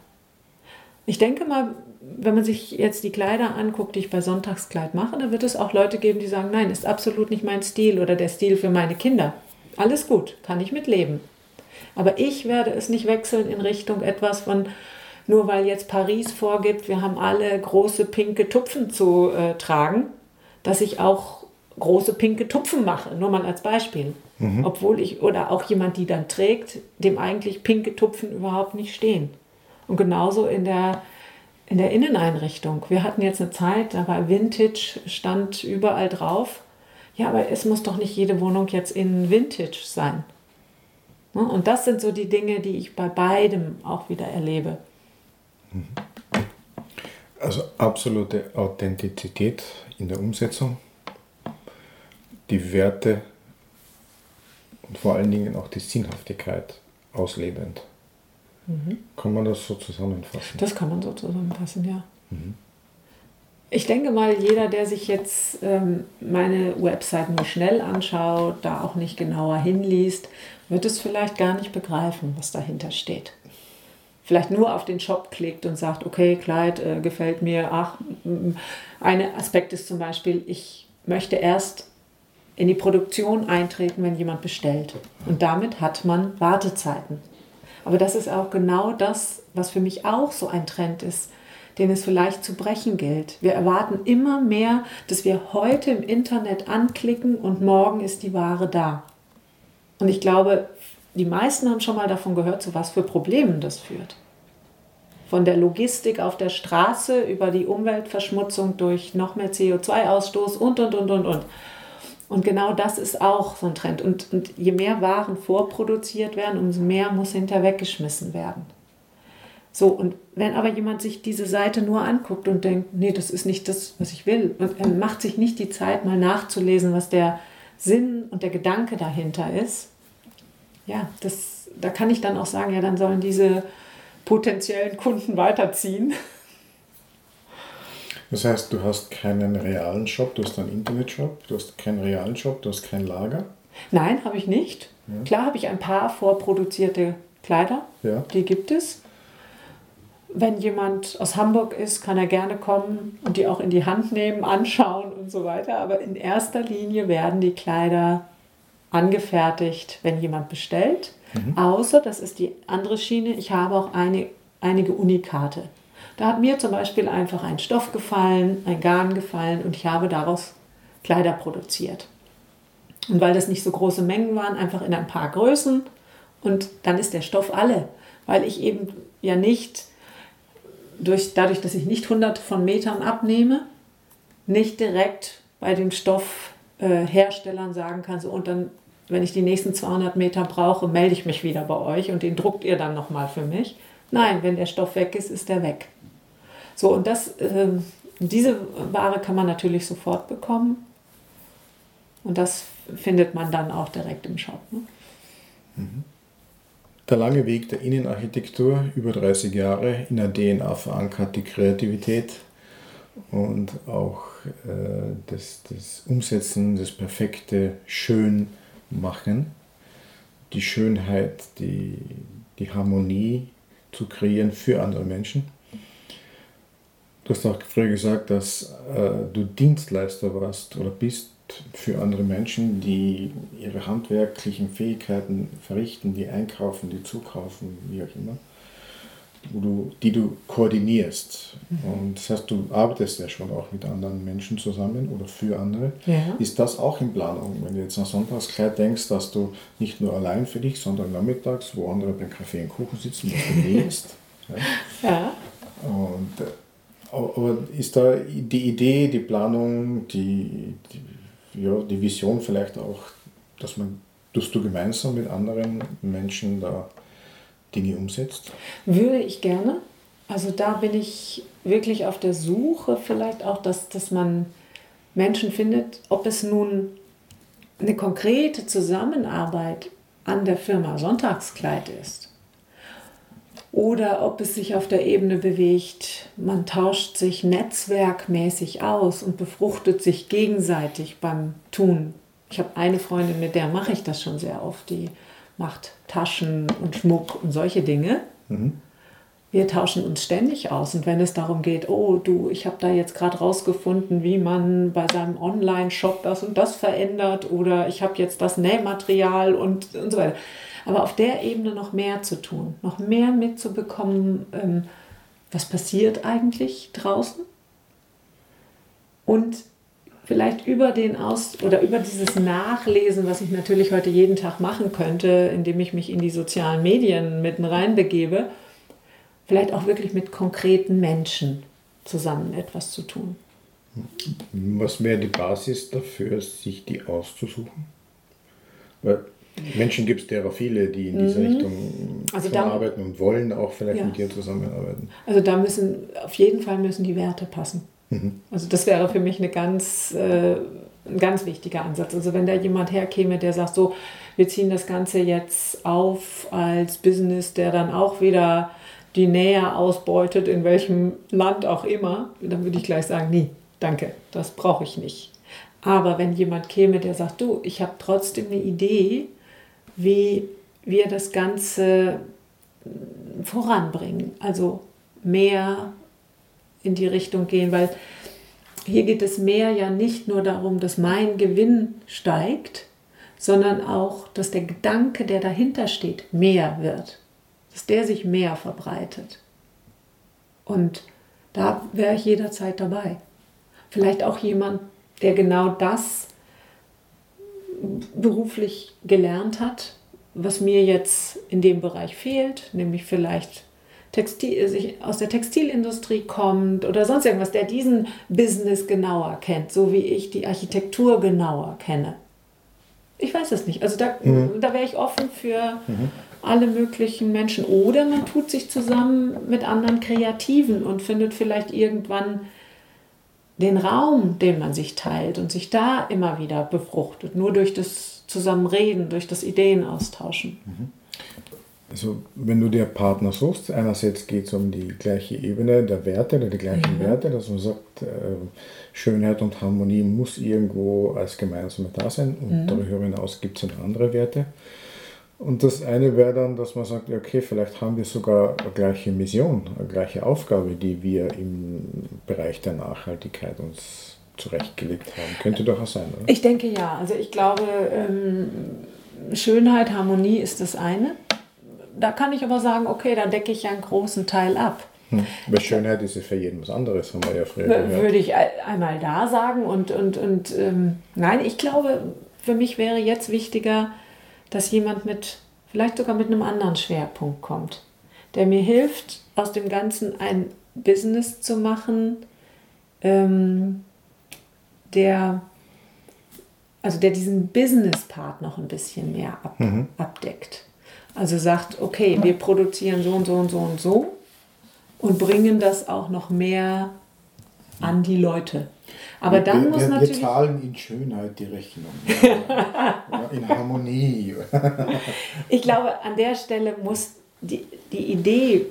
Ich denke mal, wenn man sich jetzt die Kleider anguckt, die ich bei Sonntagskleid mache, dann wird es auch Leute geben, die sagen, nein, ist absolut nicht mein Stil oder der Stil für meine Kinder. Alles gut, kann ich mitleben. Aber ich werde es nicht wechseln in Richtung etwas von, nur weil jetzt Paris vorgibt, wir haben alle große pinke Tupfen zu äh, tragen, dass ich auch große pinke Tupfen mache, nur mal als Beispiel. Mhm. Obwohl ich, oder auch jemand, die dann trägt, dem eigentlich pinke Tupfen überhaupt nicht stehen. Und genauso in der, in der Inneneinrichtung. Wir hatten jetzt eine Zeit, da war Vintage, stand überall drauf. Ja, aber es muss doch nicht jede Wohnung jetzt in Vintage sein. Ne? Und das sind so die Dinge, die ich bei beidem auch wieder erlebe. Also absolute Authentizität in der Umsetzung, die Werte und vor allen Dingen auch die Sinnhaftigkeit auslebend. Mhm. Kann man das so zusammenfassen? Das kann man so zusammenfassen, ja. Mhm. Ich denke mal, jeder, der sich jetzt ähm, meine Website nur schnell anschaut, da auch nicht genauer hinliest, wird es vielleicht gar nicht begreifen, was dahinter steht vielleicht nur auf den Shop klickt und sagt, okay, Kleid äh, gefällt mir. Ach, ein Aspekt ist zum Beispiel, ich möchte erst in die Produktion eintreten, wenn jemand bestellt. Und damit hat man Wartezeiten. Aber das ist auch genau das, was für mich auch so ein Trend ist, den es vielleicht zu brechen gilt. Wir erwarten immer mehr, dass wir heute im Internet anklicken und morgen ist die Ware da. Und ich glaube, die meisten haben schon mal davon gehört, zu was für Problemen das führt von der Logistik auf der Straße über die Umweltverschmutzung durch noch mehr CO2-Ausstoß und, und, und, und, und. Und genau das ist auch so ein Trend. Und, und je mehr Waren vorproduziert werden, umso mehr muss hinterher weggeschmissen werden. So, und wenn aber jemand sich diese Seite nur anguckt und denkt, nee, das ist nicht das, was ich will, und er macht sich nicht die Zeit, mal nachzulesen, was der Sinn und der Gedanke dahinter ist, ja, das, da kann ich dann auch sagen, ja, dann sollen diese potenziellen Kunden weiterziehen. Das heißt, du hast keinen realen Shop, du hast einen Internetshop, du hast keinen realen Shop, du hast kein Lager? Nein, habe ich nicht. Ja. Klar habe ich ein paar vorproduzierte Kleider, ja. die gibt es. Wenn jemand aus Hamburg ist, kann er gerne kommen und die auch in die Hand nehmen, anschauen und so weiter. Aber in erster Linie werden die Kleider angefertigt, wenn jemand bestellt. Mhm. Außer, das ist die andere Schiene, ich habe auch eine, einige Unikate. Da hat mir zum Beispiel einfach ein Stoff gefallen, ein Garn gefallen und ich habe daraus Kleider produziert. Und weil das nicht so große Mengen waren, einfach in ein paar Größen und dann ist der Stoff alle. Weil ich eben ja nicht, durch, dadurch, dass ich nicht hunderte von Metern abnehme, nicht direkt bei den Stoffherstellern äh, sagen kann, so und dann wenn ich die nächsten 200 Meter brauche, melde ich mich wieder bei euch und den druckt ihr dann nochmal für mich. Nein, wenn der Stoff weg ist, ist der weg. So, und das, äh, diese Ware kann man natürlich sofort bekommen. Und das findet man dann auch direkt im Shop. Ne? Mhm. Der lange Weg der Innenarchitektur, über 30 Jahre, in der DNA verankert die Kreativität und auch äh, das, das Umsetzen, das perfekte, schön machen, die Schönheit, die, die Harmonie zu kreieren für andere Menschen. Du hast auch früher gesagt, dass äh, du Dienstleister warst oder bist für andere Menschen, die ihre handwerklichen Fähigkeiten verrichten, die einkaufen, die zukaufen, wie auch immer, du, die du koordinierst. Mhm. Und das heißt, du arbeitest ja schon auch mit anderen Menschen zusammen oder für andere. Ja. Ist das auch in Planung? Wenn du jetzt an Sonntagskleid denkst, dass du nicht nur allein für dich, sondern nachmittags, wo andere beim Kaffee und Kuchen sitzen, dass du lebst. ja. ja. Und, äh, aber ist da die Idee, die Planung, die, die ja, die Vision vielleicht auch, dass man, dass du gemeinsam mit anderen Menschen da Dinge umsetzt? Würde ich gerne. Also da bin ich wirklich auf der Suche, vielleicht auch, dass, dass man Menschen findet, ob es nun eine konkrete Zusammenarbeit an der Firma Sonntagskleid ist oder ob es sich auf der Ebene bewegt, man tauscht sich netzwerkmäßig aus und befruchtet sich gegenseitig beim Tun. Ich habe eine Freundin, mit der mache ich das schon sehr oft, die macht Taschen und Schmuck und solche Dinge. Mhm. Wir tauschen uns ständig aus und wenn es darum geht, oh du, ich habe da jetzt gerade rausgefunden, wie man bei seinem Online-Shop das und das verändert oder ich habe jetzt das Nähmaterial und, und so weiter aber auf der Ebene noch mehr zu tun, noch mehr mitzubekommen, ähm, was passiert eigentlich draußen und vielleicht über den Aus oder über dieses Nachlesen, was ich natürlich heute jeden Tag machen könnte, indem ich mich in die sozialen Medien mitten reinbegebe, vielleicht auch wirklich mit konkreten Menschen zusammen etwas zu tun. Was wäre die Basis dafür, sich die auszusuchen? Weil Menschen gibt es derer viele, die in diese mhm. Richtung also da, arbeiten und wollen auch vielleicht ja. mit dir zusammenarbeiten. Also da müssen, auf jeden Fall müssen die Werte passen. Mhm. Also das wäre für mich eine ganz, äh, ein ganz wichtiger Ansatz. Also wenn da jemand herkäme, der sagt, so, wir ziehen das Ganze jetzt auf als Business, der dann auch wieder die Nähe ausbeutet, in welchem Land auch immer, dann würde ich gleich sagen, nee, danke, das brauche ich nicht. Aber wenn jemand käme, der sagt, du, ich habe trotzdem eine Idee, wie wir das Ganze voranbringen. Also mehr in die Richtung gehen, weil hier geht es mehr ja nicht nur darum, dass mein Gewinn steigt, sondern auch, dass der Gedanke, der dahinter steht, mehr wird, dass der sich mehr verbreitet. Und da wäre ich jederzeit dabei. Vielleicht auch jemand, der genau das beruflich gelernt hat, was mir jetzt in dem Bereich fehlt, nämlich vielleicht Textil, sich aus der Textilindustrie kommt oder sonst irgendwas, der diesen Business genauer kennt, so wie ich die Architektur genauer kenne. Ich weiß es nicht. Also da, mhm. da wäre ich offen für mhm. alle möglichen Menschen. Oder man tut sich zusammen mit anderen Kreativen und findet vielleicht irgendwann den Raum, den man sich teilt und sich da immer wieder befruchtet, nur durch das Zusammenreden, durch das Ideen austauschen. Mhm. Also wenn du dir Partner suchst, einerseits geht es um die gleiche Ebene der Werte oder die gleichen mhm. Werte, dass man sagt, äh, Schönheit und Harmonie muss irgendwo als gemeinsame da sein und mhm. darüber hinaus gibt es noch andere Werte. Und das eine wäre dann, dass man sagt, okay, vielleicht haben wir sogar eine gleiche Mission, eine gleiche Aufgabe, die wir im Bereich der Nachhaltigkeit uns zurechtgelegt haben. Könnte doch auch sein, oder? Ich denke ja. Also ich glaube, ähm, Schönheit, Harmonie ist das eine. Da kann ich aber sagen, okay, da decke ich ja einen großen Teil ab. Hm. Aber Schönheit ist ja für jeden was anderes, haben wir ja früher gehört. Würde ich einmal da sagen. Und, und, und ähm, nein, ich glaube, für mich wäre jetzt wichtiger, dass jemand mit, vielleicht sogar mit einem anderen Schwerpunkt kommt, der mir hilft, aus dem Ganzen ein Business zu machen, ähm, der, also der diesen Business-Part noch ein bisschen mehr ab, mhm. abdeckt. Also sagt, okay, wir produzieren so und so und so und so und bringen das auch noch mehr an die Leute. Aber wir, dann muss wir, natürlich. Wir zahlen in Schönheit die Rechnung. in Harmonie. ich glaube, an der Stelle muss die, die Idee,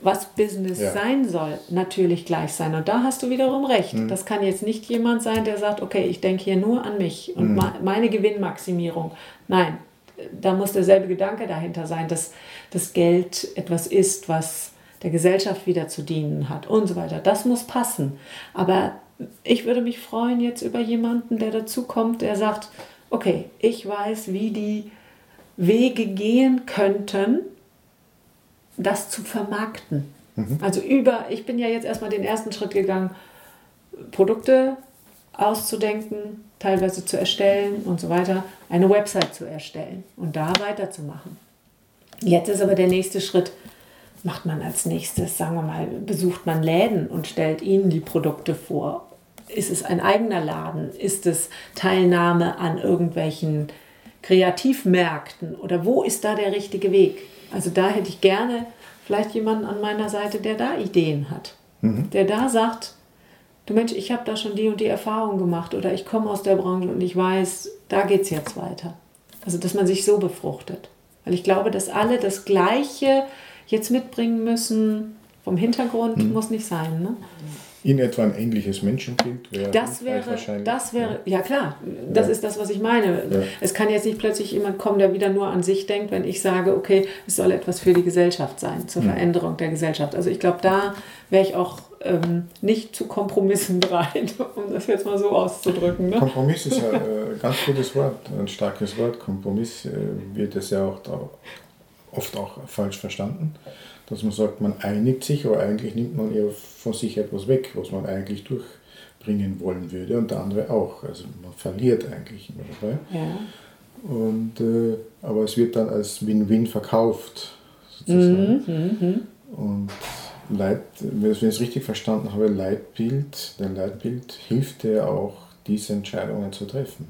was Business ja. sein soll, natürlich gleich sein. Und da hast du wiederum recht. Mhm. Das kann jetzt nicht jemand sein, der sagt, okay, ich denke hier nur an mich und mhm. meine Gewinnmaximierung. Nein, da muss derselbe Gedanke dahinter sein, dass das Geld etwas ist, was der Gesellschaft wieder zu dienen hat und so weiter. Das muss passen. Aber ich würde mich freuen jetzt über jemanden, der dazu kommt, der sagt, okay, ich weiß, wie die Wege gehen könnten, das zu vermarkten. Mhm. Also über, ich bin ja jetzt erstmal den ersten Schritt gegangen, Produkte auszudenken, teilweise zu erstellen und so weiter, eine Website zu erstellen und da weiterzumachen. Jetzt ist aber der nächste Schritt, macht man als nächstes, sagen wir mal, besucht man Läden und stellt ihnen die Produkte vor. Ist es ein eigener Laden? Ist es Teilnahme an irgendwelchen Kreativmärkten? Oder wo ist da der richtige Weg? Also da hätte ich gerne vielleicht jemanden an meiner Seite, der da Ideen hat. Mhm. Der da sagt, du Mensch, ich habe da schon die und die Erfahrung gemacht oder ich komme aus der Branche und ich weiß, da geht es jetzt weiter. Also dass man sich so befruchtet. Weil ich glaube, dass alle das Gleiche jetzt mitbringen müssen. Vom Hintergrund mhm. muss nicht sein. Ne? In etwa ein ähnliches Menschenbild wäre das wäre, wahrscheinlich. Das wäre, ja klar, das ja. ist das, was ich meine. Ja. Es kann jetzt nicht plötzlich jemand kommen, der wieder nur an sich denkt, wenn ich sage, okay, es soll etwas für die Gesellschaft sein, zur mhm. Veränderung der Gesellschaft. Also ich glaube, da wäre ich auch ähm, nicht zu Kompromissen bereit, um das jetzt mal so auszudrücken. Ne? Kompromiss ist ja ein äh, ganz gutes Wort, ein starkes Wort. Kompromiss äh, wird es ja auch oft auch falsch verstanden dass man sagt, man einigt sich, aber eigentlich nimmt man ja von sich etwas weg, was man eigentlich durchbringen wollen würde und der andere auch. Also man verliert eigentlich immer dabei. Ja. Und, äh, aber es wird dann als Win-Win verkauft, sozusagen. Mhm, mhm. Und Leit, wenn ich es richtig verstanden habe, Leitbild, der Leitbild hilft dir auch, diese Entscheidungen zu treffen.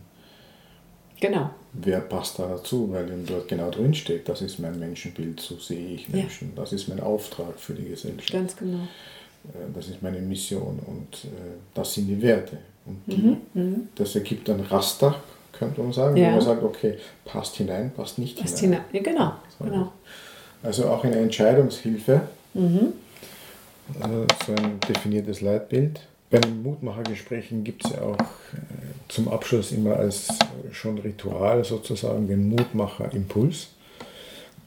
Genau. Wer passt da dazu? Weil ihm dort genau drin steht, das ist mein Menschenbild, so sehe ich Menschen, ja. das ist mein Auftrag für die Gesellschaft. Ganz genau. Äh, das ist meine Mission und äh, das sind die Werte. Und die, mhm. mhm. das ergibt ein Raster, könnte man sagen, ja. wo man sagt, okay, passt hinein, passt nicht passt hinein. hinein. Ja, genau, so. genau. Also auch eine Entscheidungshilfe, mhm. Also so ein definiertes Leitbild. Bei den Mutmachergesprächen gibt es ja auch äh, zum Abschluss immer als schon Ritual sozusagen den Mutmacher-Impuls.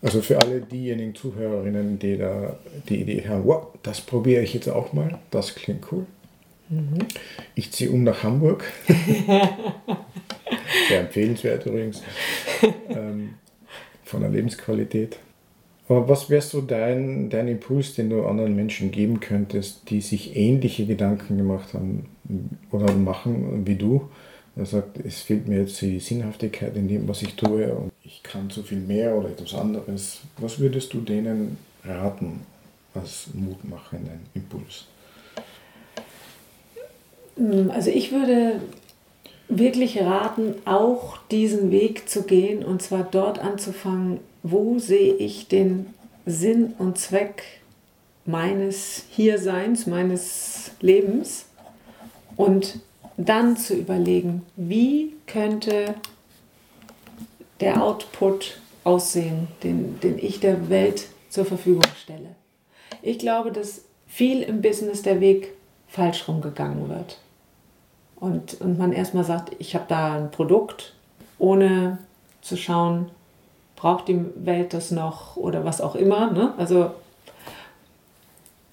Also für alle diejenigen Zuhörerinnen, die da die Idee haben, wow, das probiere ich jetzt auch mal, das klingt cool. Mhm. Ich ziehe um nach Hamburg. Sehr empfehlenswert übrigens. Ähm, von der Lebensqualität. Was wäre so dein, dein Impuls, den du anderen Menschen geben könntest, die sich ähnliche Gedanken gemacht haben oder machen wie du? Er sagt, es fehlt mir jetzt die Sinnhaftigkeit in dem, was ich tue und ich kann zu viel mehr oder etwas anderes. Was würdest du denen raten als mutmachenden Impuls? Also ich würde wirklich raten, auch diesen Weg zu gehen und zwar dort anzufangen, wo sehe ich den Sinn und Zweck meines Hierseins, meines Lebens und dann zu überlegen, wie könnte der Output aussehen, den, den ich der Welt zur Verfügung stelle. Ich glaube, dass viel im Business der Weg falsch rumgegangen wird. Und, und man erstmal sagt, ich habe da ein Produkt, ohne zu schauen, braucht die Welt das noch oder was auch immer. Ne? Also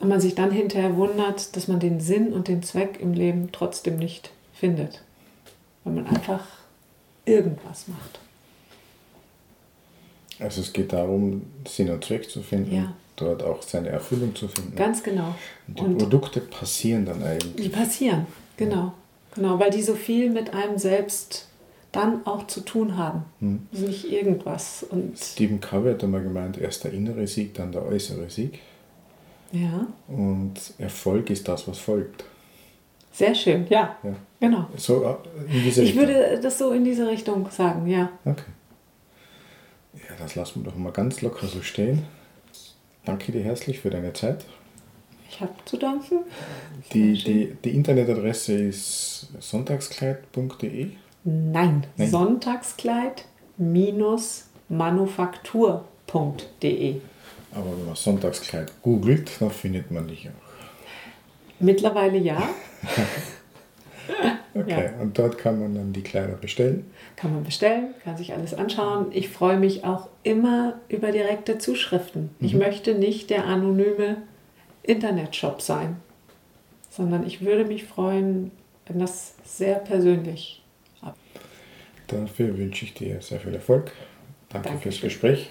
und man sich dann hinterher wundert, dass man den Sinn und den Zweck im Leben trotzdem nicht findet. Weil man einfach irgendwas macht. Also es geht darum, Sinn und Zweck zu finden, ja. dort auch seine Erfüllung zu finden. Ganz genau. Und die und Produkte passieren dann eigentlich. Die passieren, genau. Ja. Genau, weil die so viel mit einem selbst dann auch zu tun haben. Hm. Nicht irgendwas. Und Stephen Covey hat einmal gemeint, erst der innere Sieg, dann der äußere Sieg. Ja. Und Erfolg ist das, was folgt. Sehr schön, ja. ja. Genau. So äh, in diese ich würde das so in diese Richtung sagen, ja. Okay. Ja, das lassen wir doch mal ganz locker so stehen. Danke dir herzlich für deine Zeit. Ich habe zu danken. Die, die, die Internetadresse ist sonntagskleid.de. Nein, Nein. Sonntagskleid-manufaktur.de. Aber wenn man Sonntagskleid googelt, dann findet man dich auch. Mittlerweile ja. okay, ja. und dort kann man dann die Kleider bestellen? Kann man bestellen, kann sich alles anschauen. Ich freue mich auch immer über direkte Zuschriften. Mhm. Ich möchte nicht der anonyme Internetshop sein, sondern ich würde mich freuen, wenn das sehr persönlich ab. Dafür wünsche ich dir sehr viel Erfolg. Danke Dankeschön. fürs Gespräch.